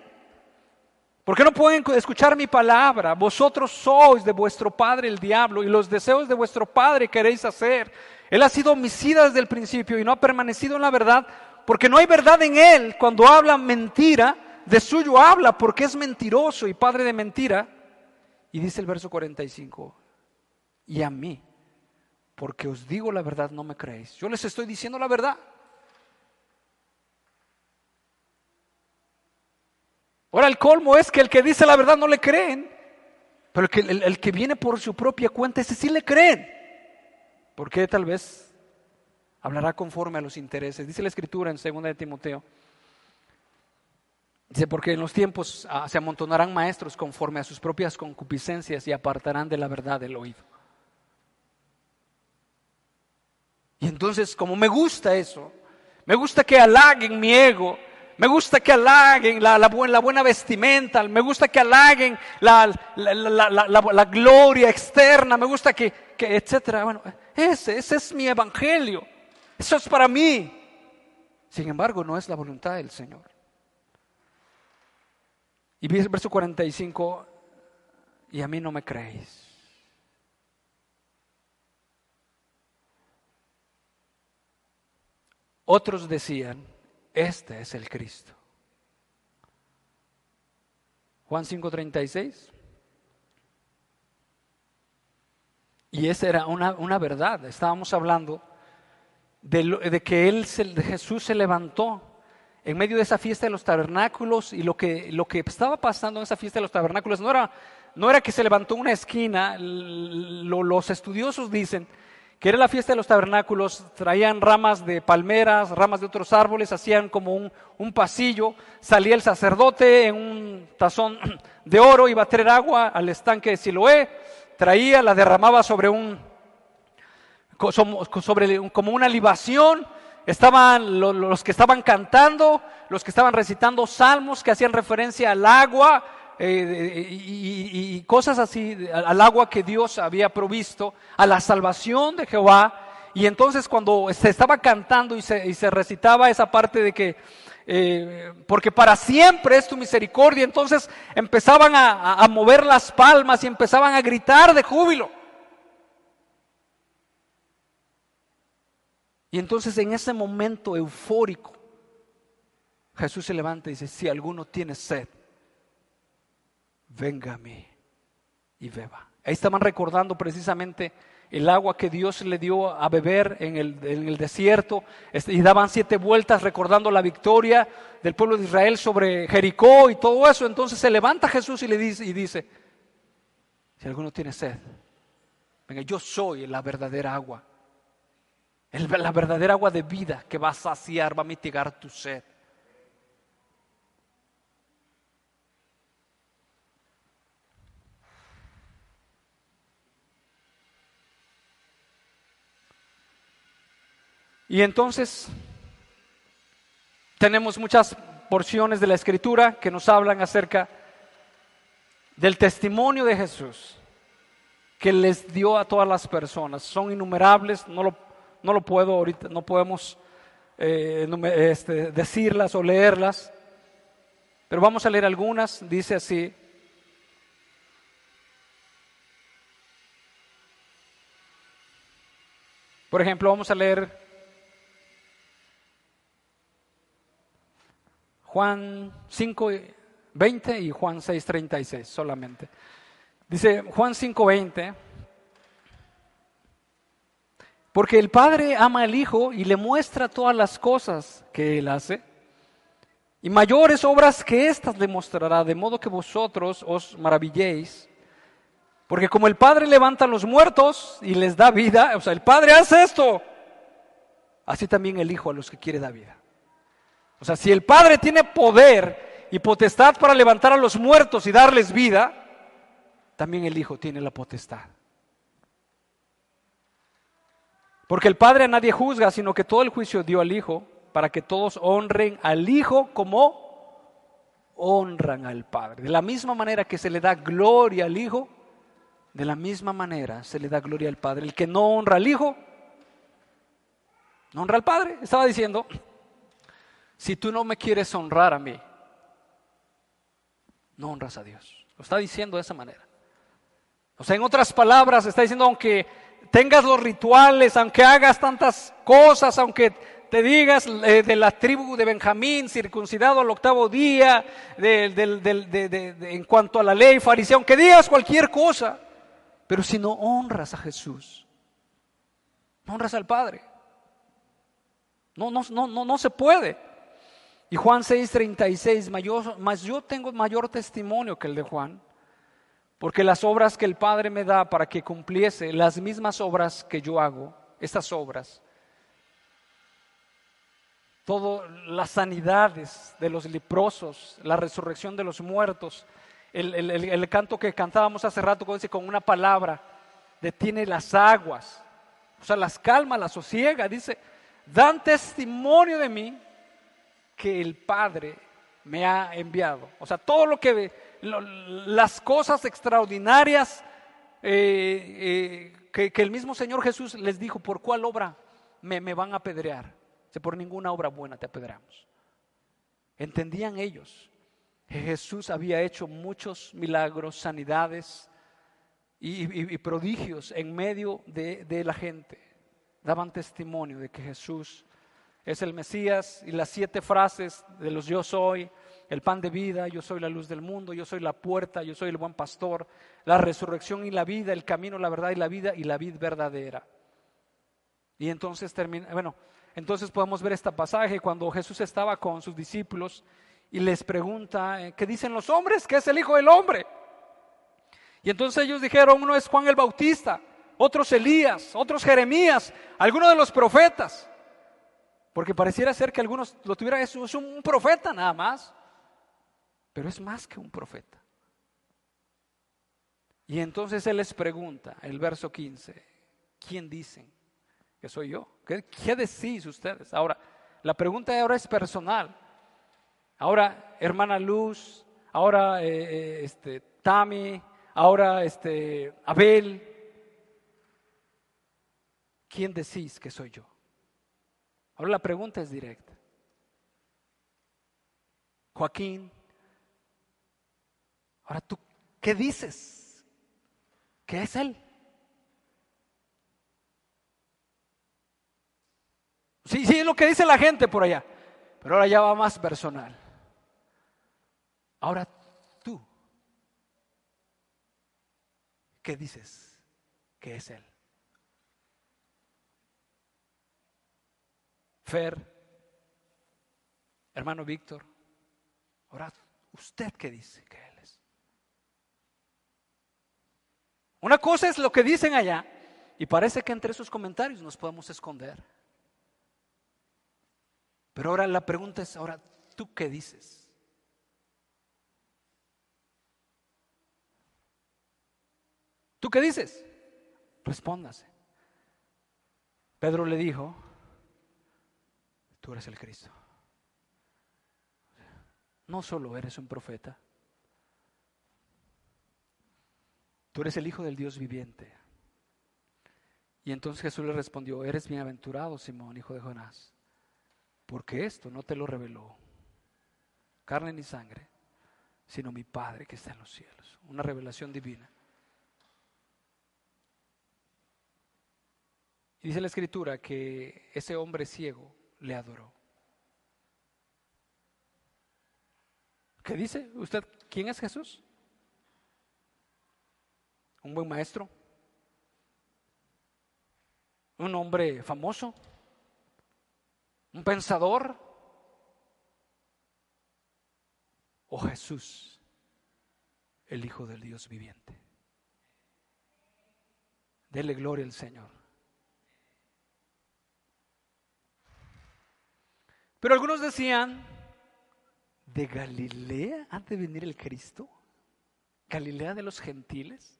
¿Por qué no pueden escuchar mi palabra? Vosotros sois de vuestro padre el diablo y los deseos de vuestro padre queréis hacer. Él ha sido homicida desde el principio y no ha permanecido en la verdad, porque no hay verdad en él. Cuando habla mentira, de suyo habla porque es mentiroso y padre de mentira. Y dice el verso 45, y a mí, porque os digo la verdad, no me creéis. Yo les estoy diciendo la verdad. Ahora el colmo es que el que dice la verdad no le creen, pero el que, el, que viene por su propia cuenta, ese sí le creen. Porque tal vez hablará conforme a los intereses. Dice la escritura en 2 de Timoteo Dice, porque en los tiempos ah, se amontonarán maestros conforme a sus propias concupiscencias y apartarán de la verdad el oído. Y entonces, como me gusta eso, me gusta que halaguen mi ego, me gusta que halaguen la, buena vestimenta, me gusta que halaguen la, gloria externa, me gusta que, que, etcétera. Bueno, ese es mi evangelio, eso es para mí. Sin embargo, no es la voluntad del Señor. Y el verso 45, y a mí no me creéis. Otros decían, este es el Cristo. Juan 5:36. Y esa era una, una verdad. Estábamos hablando de, que él Jesús se levantó en medio de esa fiesta de los tabernáculos y lo que, lo que estaba pasando en esa fiesta de los tabernáculos no era, no era que se levantó una esquina, los estudiosos dicen que era la fiesta de los tabernáculos, traían ramas de palmeras, ramas de otros árboles, hacían como un, un pasillo, salía el sacerdote en un tazón de oro, iba a traer agua al estanque de Siloé, traía, la derramaba sobre un, sobre como una libación, estaban los que estaban cantando, los que estaban recitando salmos que hacían referencia al agua eh, y, cosas así, al agua que Dios había provisto, a la salvación de Jehová. Y entonces cuando se estaba cantando y se, recitaba esa parte de que, eh, porque para siempre es tu misericordia, entonces empezaban a mover las palmas y empezaban a gritar de júbilo. Y entonces en ese momento eufórico, Jesús se levanta y dice, si alguno tiene sed, venga a mí y beba. Ahí estaban recordando precisamente el agua que Dios le dio a beber en el, desierto este, y daban siete vueltas recordando la victoria del pueblo de Israel sobre Jericó y todo eso. Entonces se levanta Jesús y le dice, y dice, si alguno tiene sed, venga, yo soy la verdadera agua la verdadera agua de vida que va a saciar, va a mitigar tu sed. Y entonces tenemos muchas porciones de la escritura que nos hablan acerca del testimonio de Jesús que les dio a todas las personas. Son innumerables, no lo no lo puedo ahorita, no podemos eh, este, decirlas o leerlas, pero vamos a leer algunas. Dice así. Por ejemplo, vamos a leer Juan 5, 20 y Juan 6, 36 solamente. Dice Juan 5, 20. Porque el Padre ama al Hijo y le muestra todas las cosas que Él hace. Y mayores obras que éstas le mostrará, de modo que vosotros os maravilléis. Porque como el Padre levanta a los muertos y les da vida, o sea, el Padre hace esto, así también el Hijo a los que quiere da vida. O sea, si el Padre tiene poder y potestad para levantar a los muertos y darles vida, también el Hijo tiene la potestad. Porque el Padre a nadie juzga, sino que todo el juicio dio al Hijo, para que todos honren al Hijo como honran al Padre. De la misma manera que se le da gloria al Hijo, de la misma manera se le da gloria al Padre. El que no honra al Hijo, no honra al Padre. Estaba diciendo, si tú no me quieres honrar a mí, no honras a Dios. Lo está diciendo de esa manera. O sea, en otras palabras, está diciendo, aunque tengas los rituales, aunque hagas tantas cosas, aunque te digas eh, de la tribu de Benjamín, circuncidado al octavo día, en cuanto a la ley fariseo, aunque digas cualquier cosa, pero si no honras a Jesús, no honras al Padre. No, no, no, no, no se puede. Y Juan 6:36, mayor, más yo tengo mayor testimonio que el de Juan porque las obras que el Padre me da para que cumpliese, las mismas obras que yo hago, estas obras, todas las sanidades de los leprosos, la resurrección de los muertos, el, canto que cantábamos hace rato, dice con una palabra, detiene las aguas, o sea, las calma, las sosiega, dice, dan testimonio de mí que el Padre me ha enviado. O sea, todo lo que las cosas extraordinarias eh, eh, que, el mismo Señor Jesús les dijo, ¿por cuál obra me, van a apedrear? Si por ninguna obra buena te apedreamos. Entendían ellos que Jesús había hecho muchos milagros, sanidades y, prodigios en medio de, de la gente. Daban testimonio de que Jesús es el Mesías y las siete frases de los yo soy, el pan de vida, yo soy la luz del mundo, yo soy la puerta, yo soy el buen pastor, la resurrección y la vida, el camino, la verdad y la vida y la vida verdadera. Y entonces termina, bueno, entonces podemos ver este pasaje cuando Jesús estaba con sus discípulos y les pregunta, eh, ¿qué dicen los hombres? ¿Qué es el Hijo del Hombre? Y entonces ellos dijeron, uno es Juan el Bautista, otros Elías, otros Jeremías, algunos de los profetas. Porque pareciera ser que algunos lo tuvieran, es un profeta nada más, pero es más que un profeta. Y entonces él les pregunta, el verso 15, ¿quién dicen que soy yo? ¿Qué, decís ustedes? Ahora, la pregunta ahora es personal. Ahora, hermana Luz, ahora eh, eh, este, Tami, ahora este, Abel, ¿quién decís que soy yo? Ahora la pregunta es directa. Joaquín, ahora tú, ¿qué dices? ¿Qué es él? Sí, sí, es lo que dice la gente por allá, pero ahora ya va más personal. Ahora tú, ¿qué dices que es Él? Fer, hermano Víctor, ahora usted qué dice Él es. Una cosa es lo que dicen allá y parece que entre esos comentarios nos podemos esconder. Pero ahora la pregunta es, ahora, ¿tú qué dices? ¿Tú qué dices? Respóndase. Pedro le dijo, tú eres el Cristo. No solo eres un profeta, tú eres el Hijo del Dios viviente. Y entonces Jesús le respondió, eres bienaventurado, Simón, hijo de Jonás, porque esto no te lo reveló carne ni sangre, sino mi Padre que está en los cielos. Una revelación divina. Y dice la escritura que ese hombre ciego le adoró. ¿Qué dice usted? ¿Quién es Jesús? ¿Un buen maestro? ¿Un hombre famoso? ¿Un pensador? ¿O Jesús, el Hijo del Dios viviente? Dele gloria al Señor. Pero algunos decían, ¿de Galilea ha de venir el Cristo? ¿Galilea de los gentiles?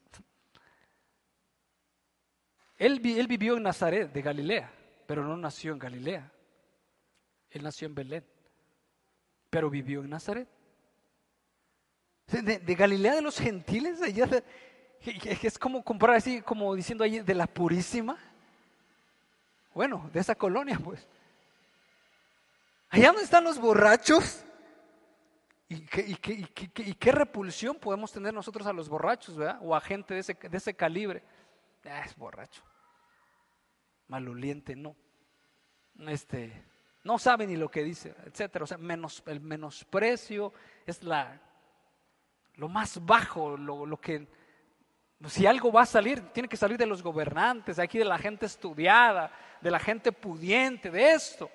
Él, vivió en Nazaret, de Galilea, pero no nació en Galilea. Él nació en Belén, pero vivió en Nazaret. De, Galilea de los gentiles, es como comprar así, como diciendo ahí, de la purísima. Bueno, de esa colonia, pues. Allá donde están los borrachos. ¿Y qué, repulsión podemos tener nosotros a los borrachos, ¿verdad? O a gente de ese, de ese calibre. Ah, es borracho. Maloliente, no. Este, no sabe ni lo que dice, etcétera. O sea, menos, el menosprecio es la, lo más bajo, lo, lo que si algo va a salir, tiene que salir de los gobernantes, aquí de la gente estudiada, de la gente pudiente, de esto.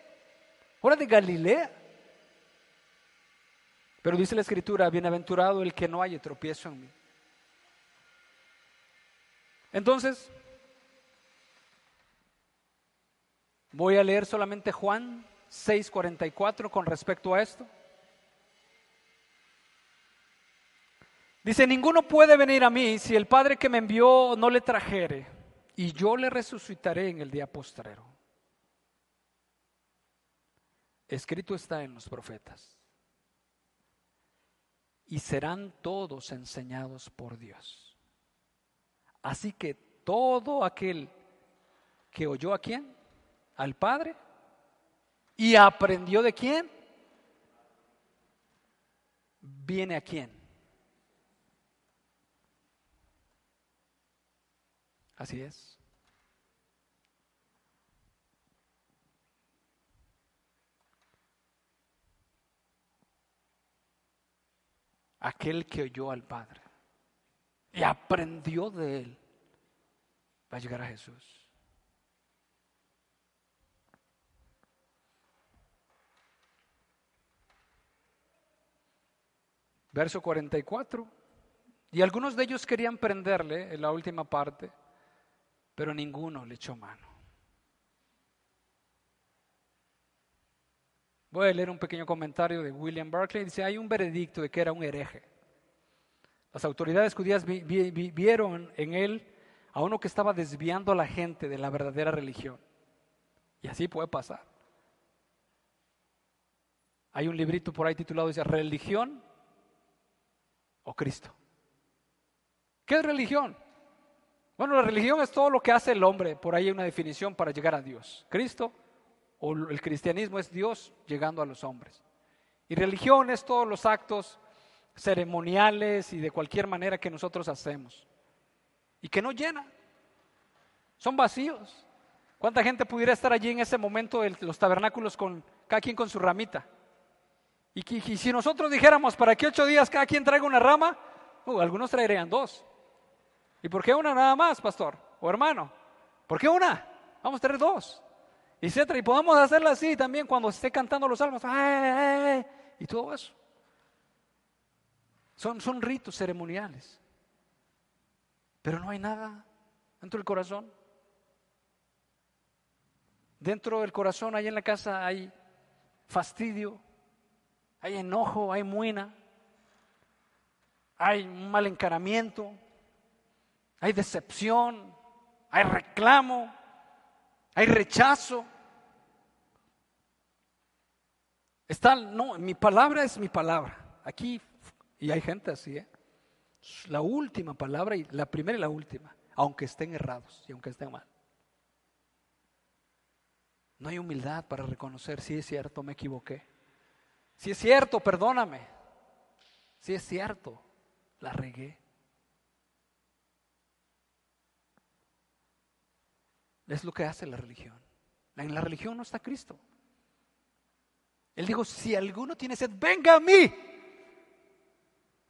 Ahora de Galilea. Pero dice la escritura, bienaventurado el que no haya tropiezo en mí. Entonces, voy a leer solamente Juan 6:44 con respecto a esto. Dice, ninguno puede venir a mí si el Padre que me envió no le trajere, y yo le resucitaré en el día postrero. Escrito está en los profetas. Y serán todos enseñados por Dios. Así que todo aquel que oyó a quién? Al Padre. Y aprendió de quién? Viene a quién? Así es. aquel que oyó al Padre y aprendió de él, va a llegar a Jesús. Verso 44. Y algunos de ellos querían prenderle en la última parte, pero ninguno le echó mano. Voy a leer un pequeño comentario de William Barclay. Dice, hay un veredicto de que era un hereje. Las autoridades judías vieron en él a uno que estaba desviando a la gente de la verdadera religión. Y así puede pasar. Hay un librito por ahí titulado, dice, Religión o Cristo. ¿Qué es religión? Bueno, la religión es todo lo que hace el hombre. Por ahí hay una definición para llegar a Dios. Cristo o el cristianismo es Dios llegando a los hombres. Y religión es todos los actos ceremoniales y de cualquier manera que nosotros hacemos. Y que no llena. Son vacíos. ¿Cuánta gente pudiera estar allí en ese momento los tabernáculos con cada quien con su ramita? Y, si nosotros dijéramos, para que ocho días cada quien traiga una rama, uh, algunos traerían dos. ¿Y por qué una nada más, pastor o hermano? ¿Por qué una? Vamos a traer dos. Etcétera. Y podemos hacerla así también cuando esté cantando los salmos. Y todo eso. Son, son ritos ceremoniales. Pero no hay nada dentro del corazón. Dentro del corazón, ahí en la casa, hay fastidio, hay enojo, hay muina, hay mal encaramiento, hay decepción, hay reclamo, hay rechazo. Está, no, mi palabra es mi palabra. Aquí, y hay gente así, ¿eh? La última palabra, y la primera y la última, aunque estén errados y aunque estén mal. No hay humildad para reconocer si es cierto, me equivoqué. Si es cierto, perdóname. Si es cierto, la regué. Es lo que hace la religión. En la religión no está Cristo. Él dijo, si alguno tiene sed, venga a mí.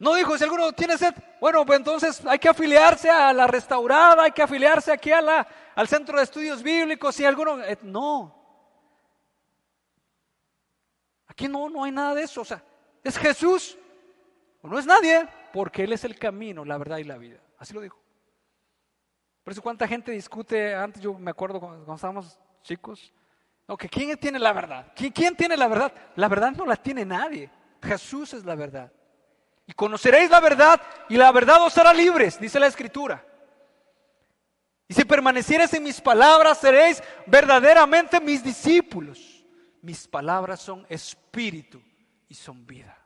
No dijo, si alguno tiene sed, bueno, pues entonces hay que afiliarse a la restaurada, hay que afiliarse aquí a la, al centro de estudios bíblicos, si alguno... Eh, no, Aquí no, no hay nada de eso. O sea, es Jesús o no es nadie, porque Él es el camino, la verdad y la vida. Así lo dijo. Por eso cuánta gente discute, antes yo me acuerdo cuando, estábamos chicos, no, que quién tiene la verdad. ¿Quién, ¿Quién tiene la verdad? La verdad no la tiene nadie. Jesús es la verdad. Y conoceréis la verdad y la verdad os hará libres, dice la escritura. Y si permanecieres en mis palabras, seréis verdaderamente mis discípulos mis palabras son espíritu y son vida.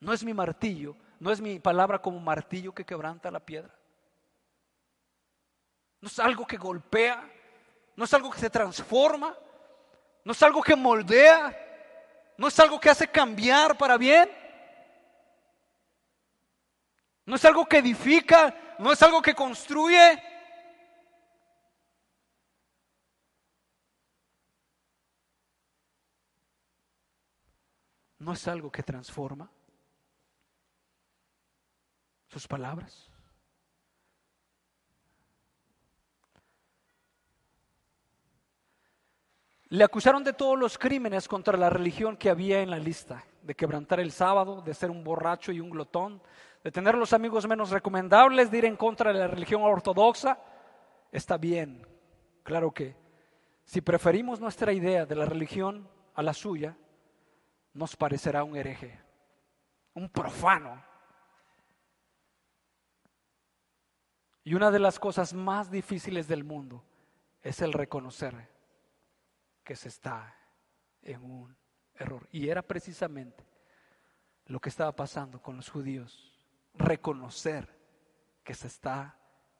No es mi martillo, no es mi palabra como martillo que quebranta la piedra. No es algo que golpea, no es algo que se transforma, no es algo que moldea, no es algo que hace cambiar para bien. No es algo que edifica, no es algo que construye, no es algo que transforma sus palabras. Le acusaron de todos los crímenes contra la religión que había en la lista, de quebrantar el sábado, de ser un borracho y un glotón, de tener los amigos menos recomendables, de ir en contra de la religión ortodoxa. Está bien, claro que si preferimos nuestra idea de la religión a la suya, nos parecerá un hereje, un profano. Y una de las cosas más difíciles del mundo es el reconocer que se está en un error. Y era precisamente lo que estaba pasando con los judíos. Reconocer que se está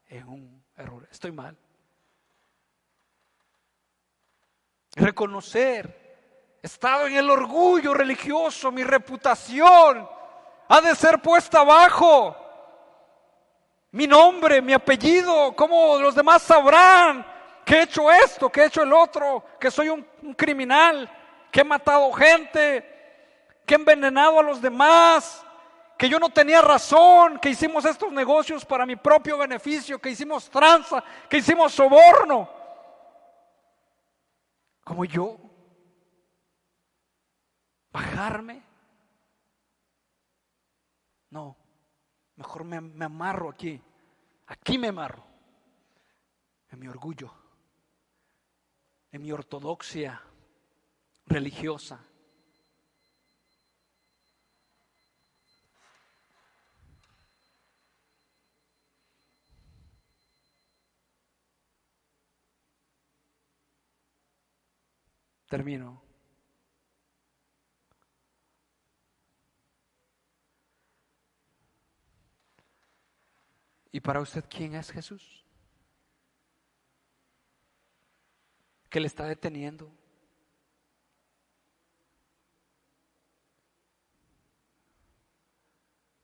en un error. Estoy mal. Reconocer estado en el orgullo religioso, mi reputación ha de ser puesta abajo. Mi nombre, mi apellido, ¿cómo los demás sabrán que he hecho esto, que he hecho el otro, que soy un, un criminal, que he matado gente, que he envenenado a los demás, que yo no tenía razón, que hicimos estos negocios para mi propio beneficio, que hicimos tranza, que hicimos soborno? Como yo bajarme No, mejor me, me amarro aquí. Aquí me amarro. En mi orgullo. En mi ortodoxia religiosa. Termino. ¿Y para usted quién es Jesús? ¿Qué le está deteniendo?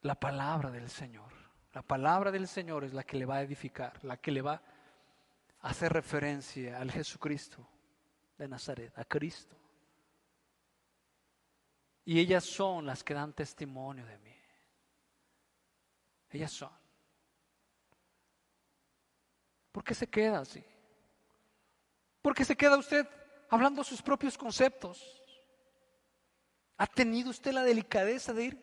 La palabra del Señor. La palabra del Señor es la que le va a edificar, la que le va a hacer referencia al Jesucristo de Nazaret, a Cristo. Y ellas son las que dan testimonio de mí. Ellas son. ¿Por qué se queda así? ¿Por qué se queda usted hablando sus propios conceptos? ¿Ha tenido usted la delicadeza de ir?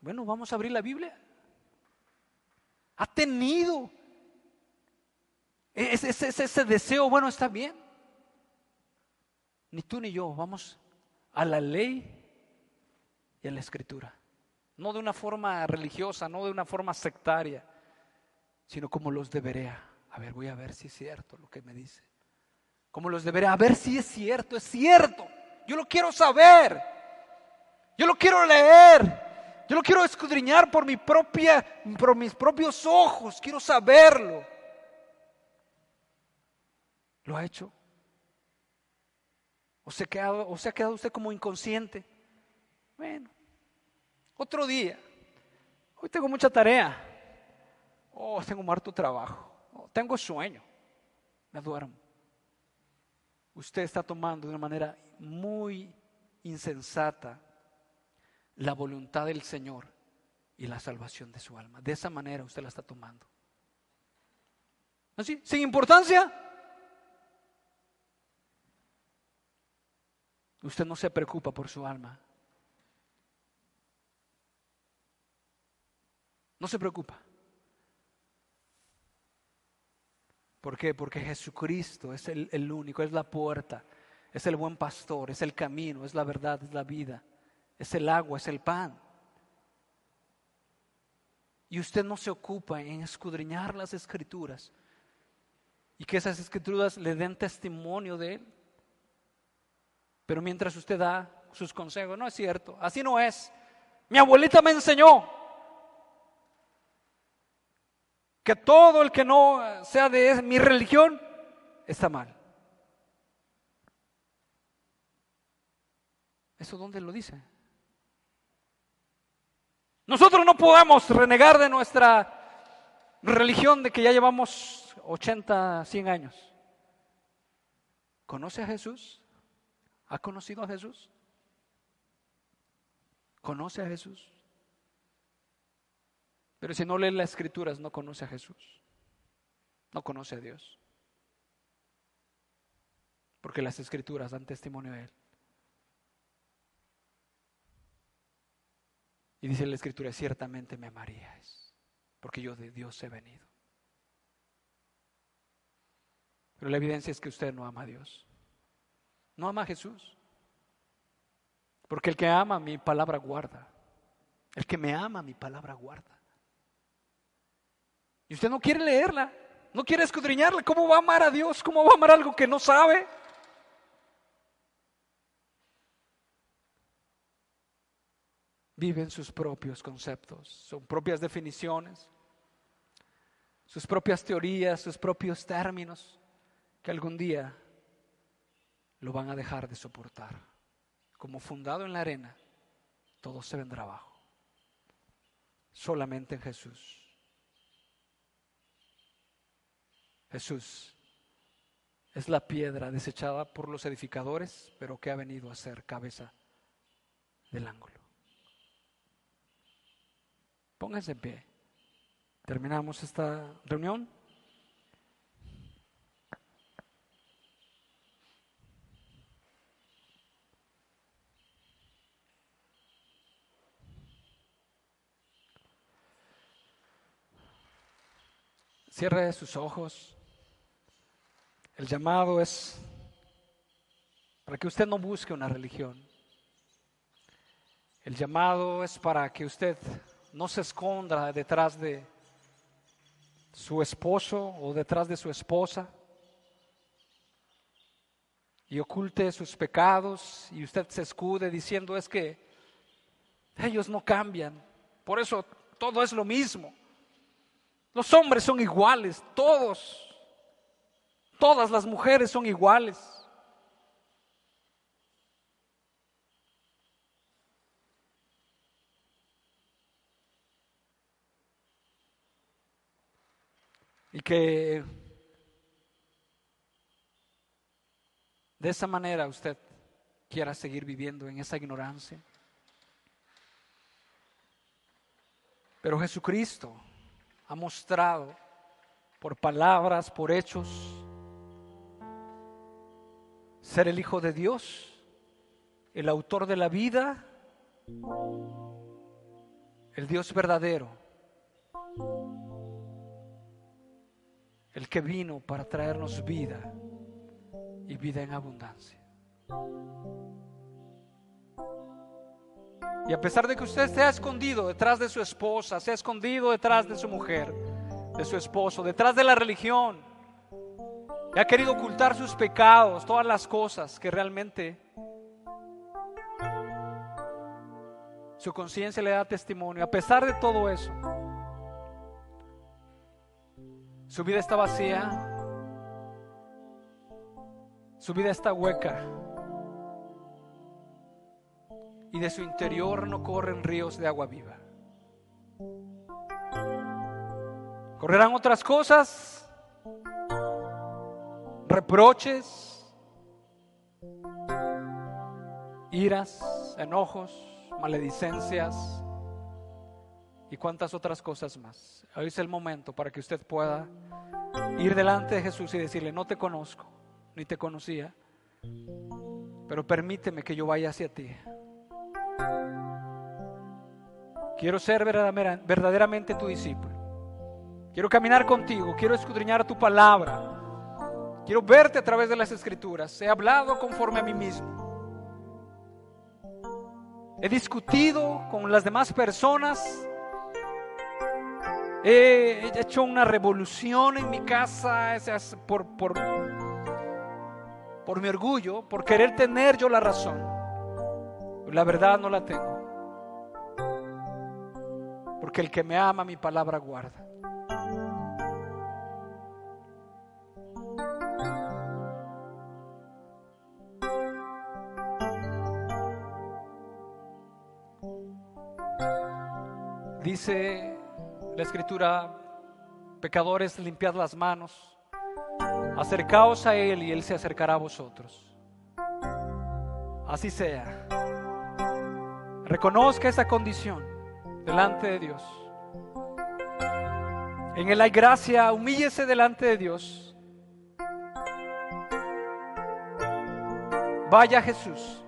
Bueno, vamos a abrir la Biblia. ¿Ha tenido ese, ese, ese deseo? Bueno, está bien ni tú ni yo vamos a la ley y a la escritura. No de una forma religiosa, no de una forma sectaria, sino como los debería. A ver, voy a ver si es cierto lo que me dice. Como los debería, a ver si es cierto, es cierto. Yo lo quiero saber. Yo lo quiero leer. Yo lo quiero escudriñar por mi propia por mis propios ojos, quiero saberlo. ¿Lo ha hecho? ¿O se, ha quedado, ¿O se ha quedado usted como inconsciente? Bueno, otro día. Hoy tengo mucha tarea. Oh, tengo muerto trabajo. Oh, tengo sueño. Me duermo. Usted está tomando de una manera muy insensata la voluntad del Señor y la salvación de su alma. De esa manera usted la está tomando. ¿Así? Sin importancia. Usted no se preocupa por su alma. No se preocupa. ¿Por qué? Porque Jesucristo es el, el, único, es la puerta, es el buen pastor, es el camino, es la verdad, es la vida, es el agua, es el pan. Y usted no se ocupa en escudriñar las escrituras y que esas escrituras le den testimonio de Él. Pero mientras usted da sus consejos, no es cierto, así no es. Mi abuelita me enseñó que todo el que no sea de mi religión está mal. ¿Eso dónde lo dice? Nosotros no podemos renegar de nuestra religión de que ya llevamos 80, 100 años. ¿Conoce a Jesús? ¿Ha conocido a Jesús? ¿Conoce a Jesús? Pero si no lee las escrituras, no conoce a Jesús. No conoce a Dios. Porque las escrituras dan testimonio de Él. Y dice la escritura, ciertamente me amarías, porque yo de Dios he venido. Pero la evidencia es que usted no ama a Dios. No ama a Jesús. Porque el que ama mi palabra guarda. El que me ama mi palabra guarda. Y usted no quiere leerla, no quiere escudriñarla. ¿Cómo va a amar a Dios? ¿Cómo va a amar algo que no sabe? Viven sus propios conceptos, sus propias definiciones, sus propias teorías, sus propios términos, que algún día lo van a dejar de soportar. Como fundado en la arena, todo se vendrá abajo. Solamente en Jesús. Jesús es la piedra desechada por los edificadores, pero que ha venido a ser cabeza del ángulo. Pónganse en pie. Terminamos esta reunión. Cierre sus ojos. El llamado es para que usted no busque una religión. El llamado es para que usted no se esconda detrás de su esposo o detrás de su esposa y oculte sus pecados y usted se escude diciendo es que ellos no cambian, por eso todo es lo mismo. Los hombres son iguales, todos, todas las mujeres son iguales. Y que de esa manera usted quiera seguir viviendo en esa ignorancia. Pero Jesucristo ha mostrado por palabras, por hechos, ser el Hijo de Dios, el autor de la vida, el Dios verdadero, el que vino para traernos vida y vida en abundancia. Y a pesar de que usted se ha escondido detrás de su esposa, se ha escondido detrás de su mujer, de su esposo, detrás de la religión, y ha querido ocultar sus pecados, todas las cosas que realmente su conciencia le da testimonio, a pesar de todo eso, su vida está vacía, su vida está hueca y de su interior no corren ríos de agua viva. Correrán otras cosas, reproches, iras, enojos, maledicencias y cuantas otras cosas más. Hoy es el momento para que usted pueda ir delante de Jesús y decirle, no te conozco, ni te conocía, pero permíteme que yo vaya hacia ti. Quiero ser verdaderamente tu discípulo. Quiero caminar contigo, quiero escudriñar tu palabra. Quiero verte a través de las escrituras. He hablado conforme a mí mismo. He discutido con las demás personas. He hecho una revolución en mi casa por, por, por mi orgullo, por querer tener yo la razón. La verdad no la tengo. Porque el que me ama mi palabra guarda. Dice la escritura, pecadores, limpiad las manos, acercaos a Él y Él se acercará a vosotros. Así sea. Reconozca esa condición delante de Dios. En Él hay gracia, humíllese delante de Dios. Vaya Jesús.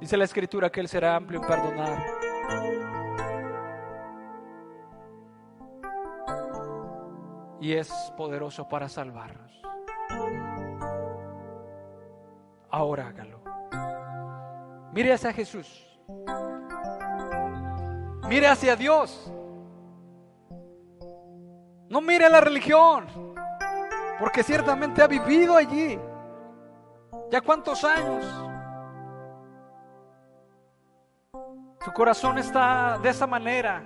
Dice la escritura que Él será amplio en perdonar. Y es poderoso para salvarnos. Ahora hágalo. Mire hacia Jesús. Mire hacia Dios. No mire a la religión, porque ciertamente ha vivido allí. ¿Ya cuántos años? Su corazón está de esa manera.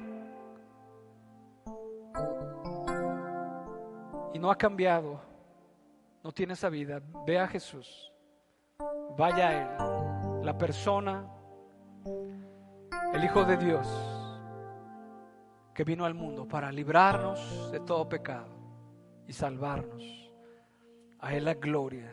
Y no ha cambiado. No tiene esa vida. Ve a Jesús. Vaya a Él. La persona, el Hijo de Dios que vino al mundo para librarnos de todo pecado y salvarnos. A Él la gloria.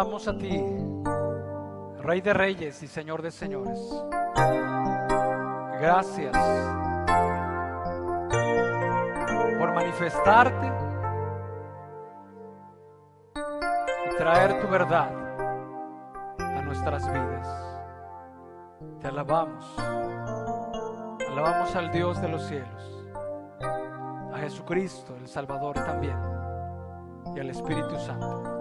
Alabamos a ti, Rey de Reyes y Señor de Señores. Gracias por manifestarte y traer tu verdad a nuestras vidas. Te alabamos. Alabamos al Dios de los cielos, a Jesucristo, el Salvador también, y al Espíritu Santo.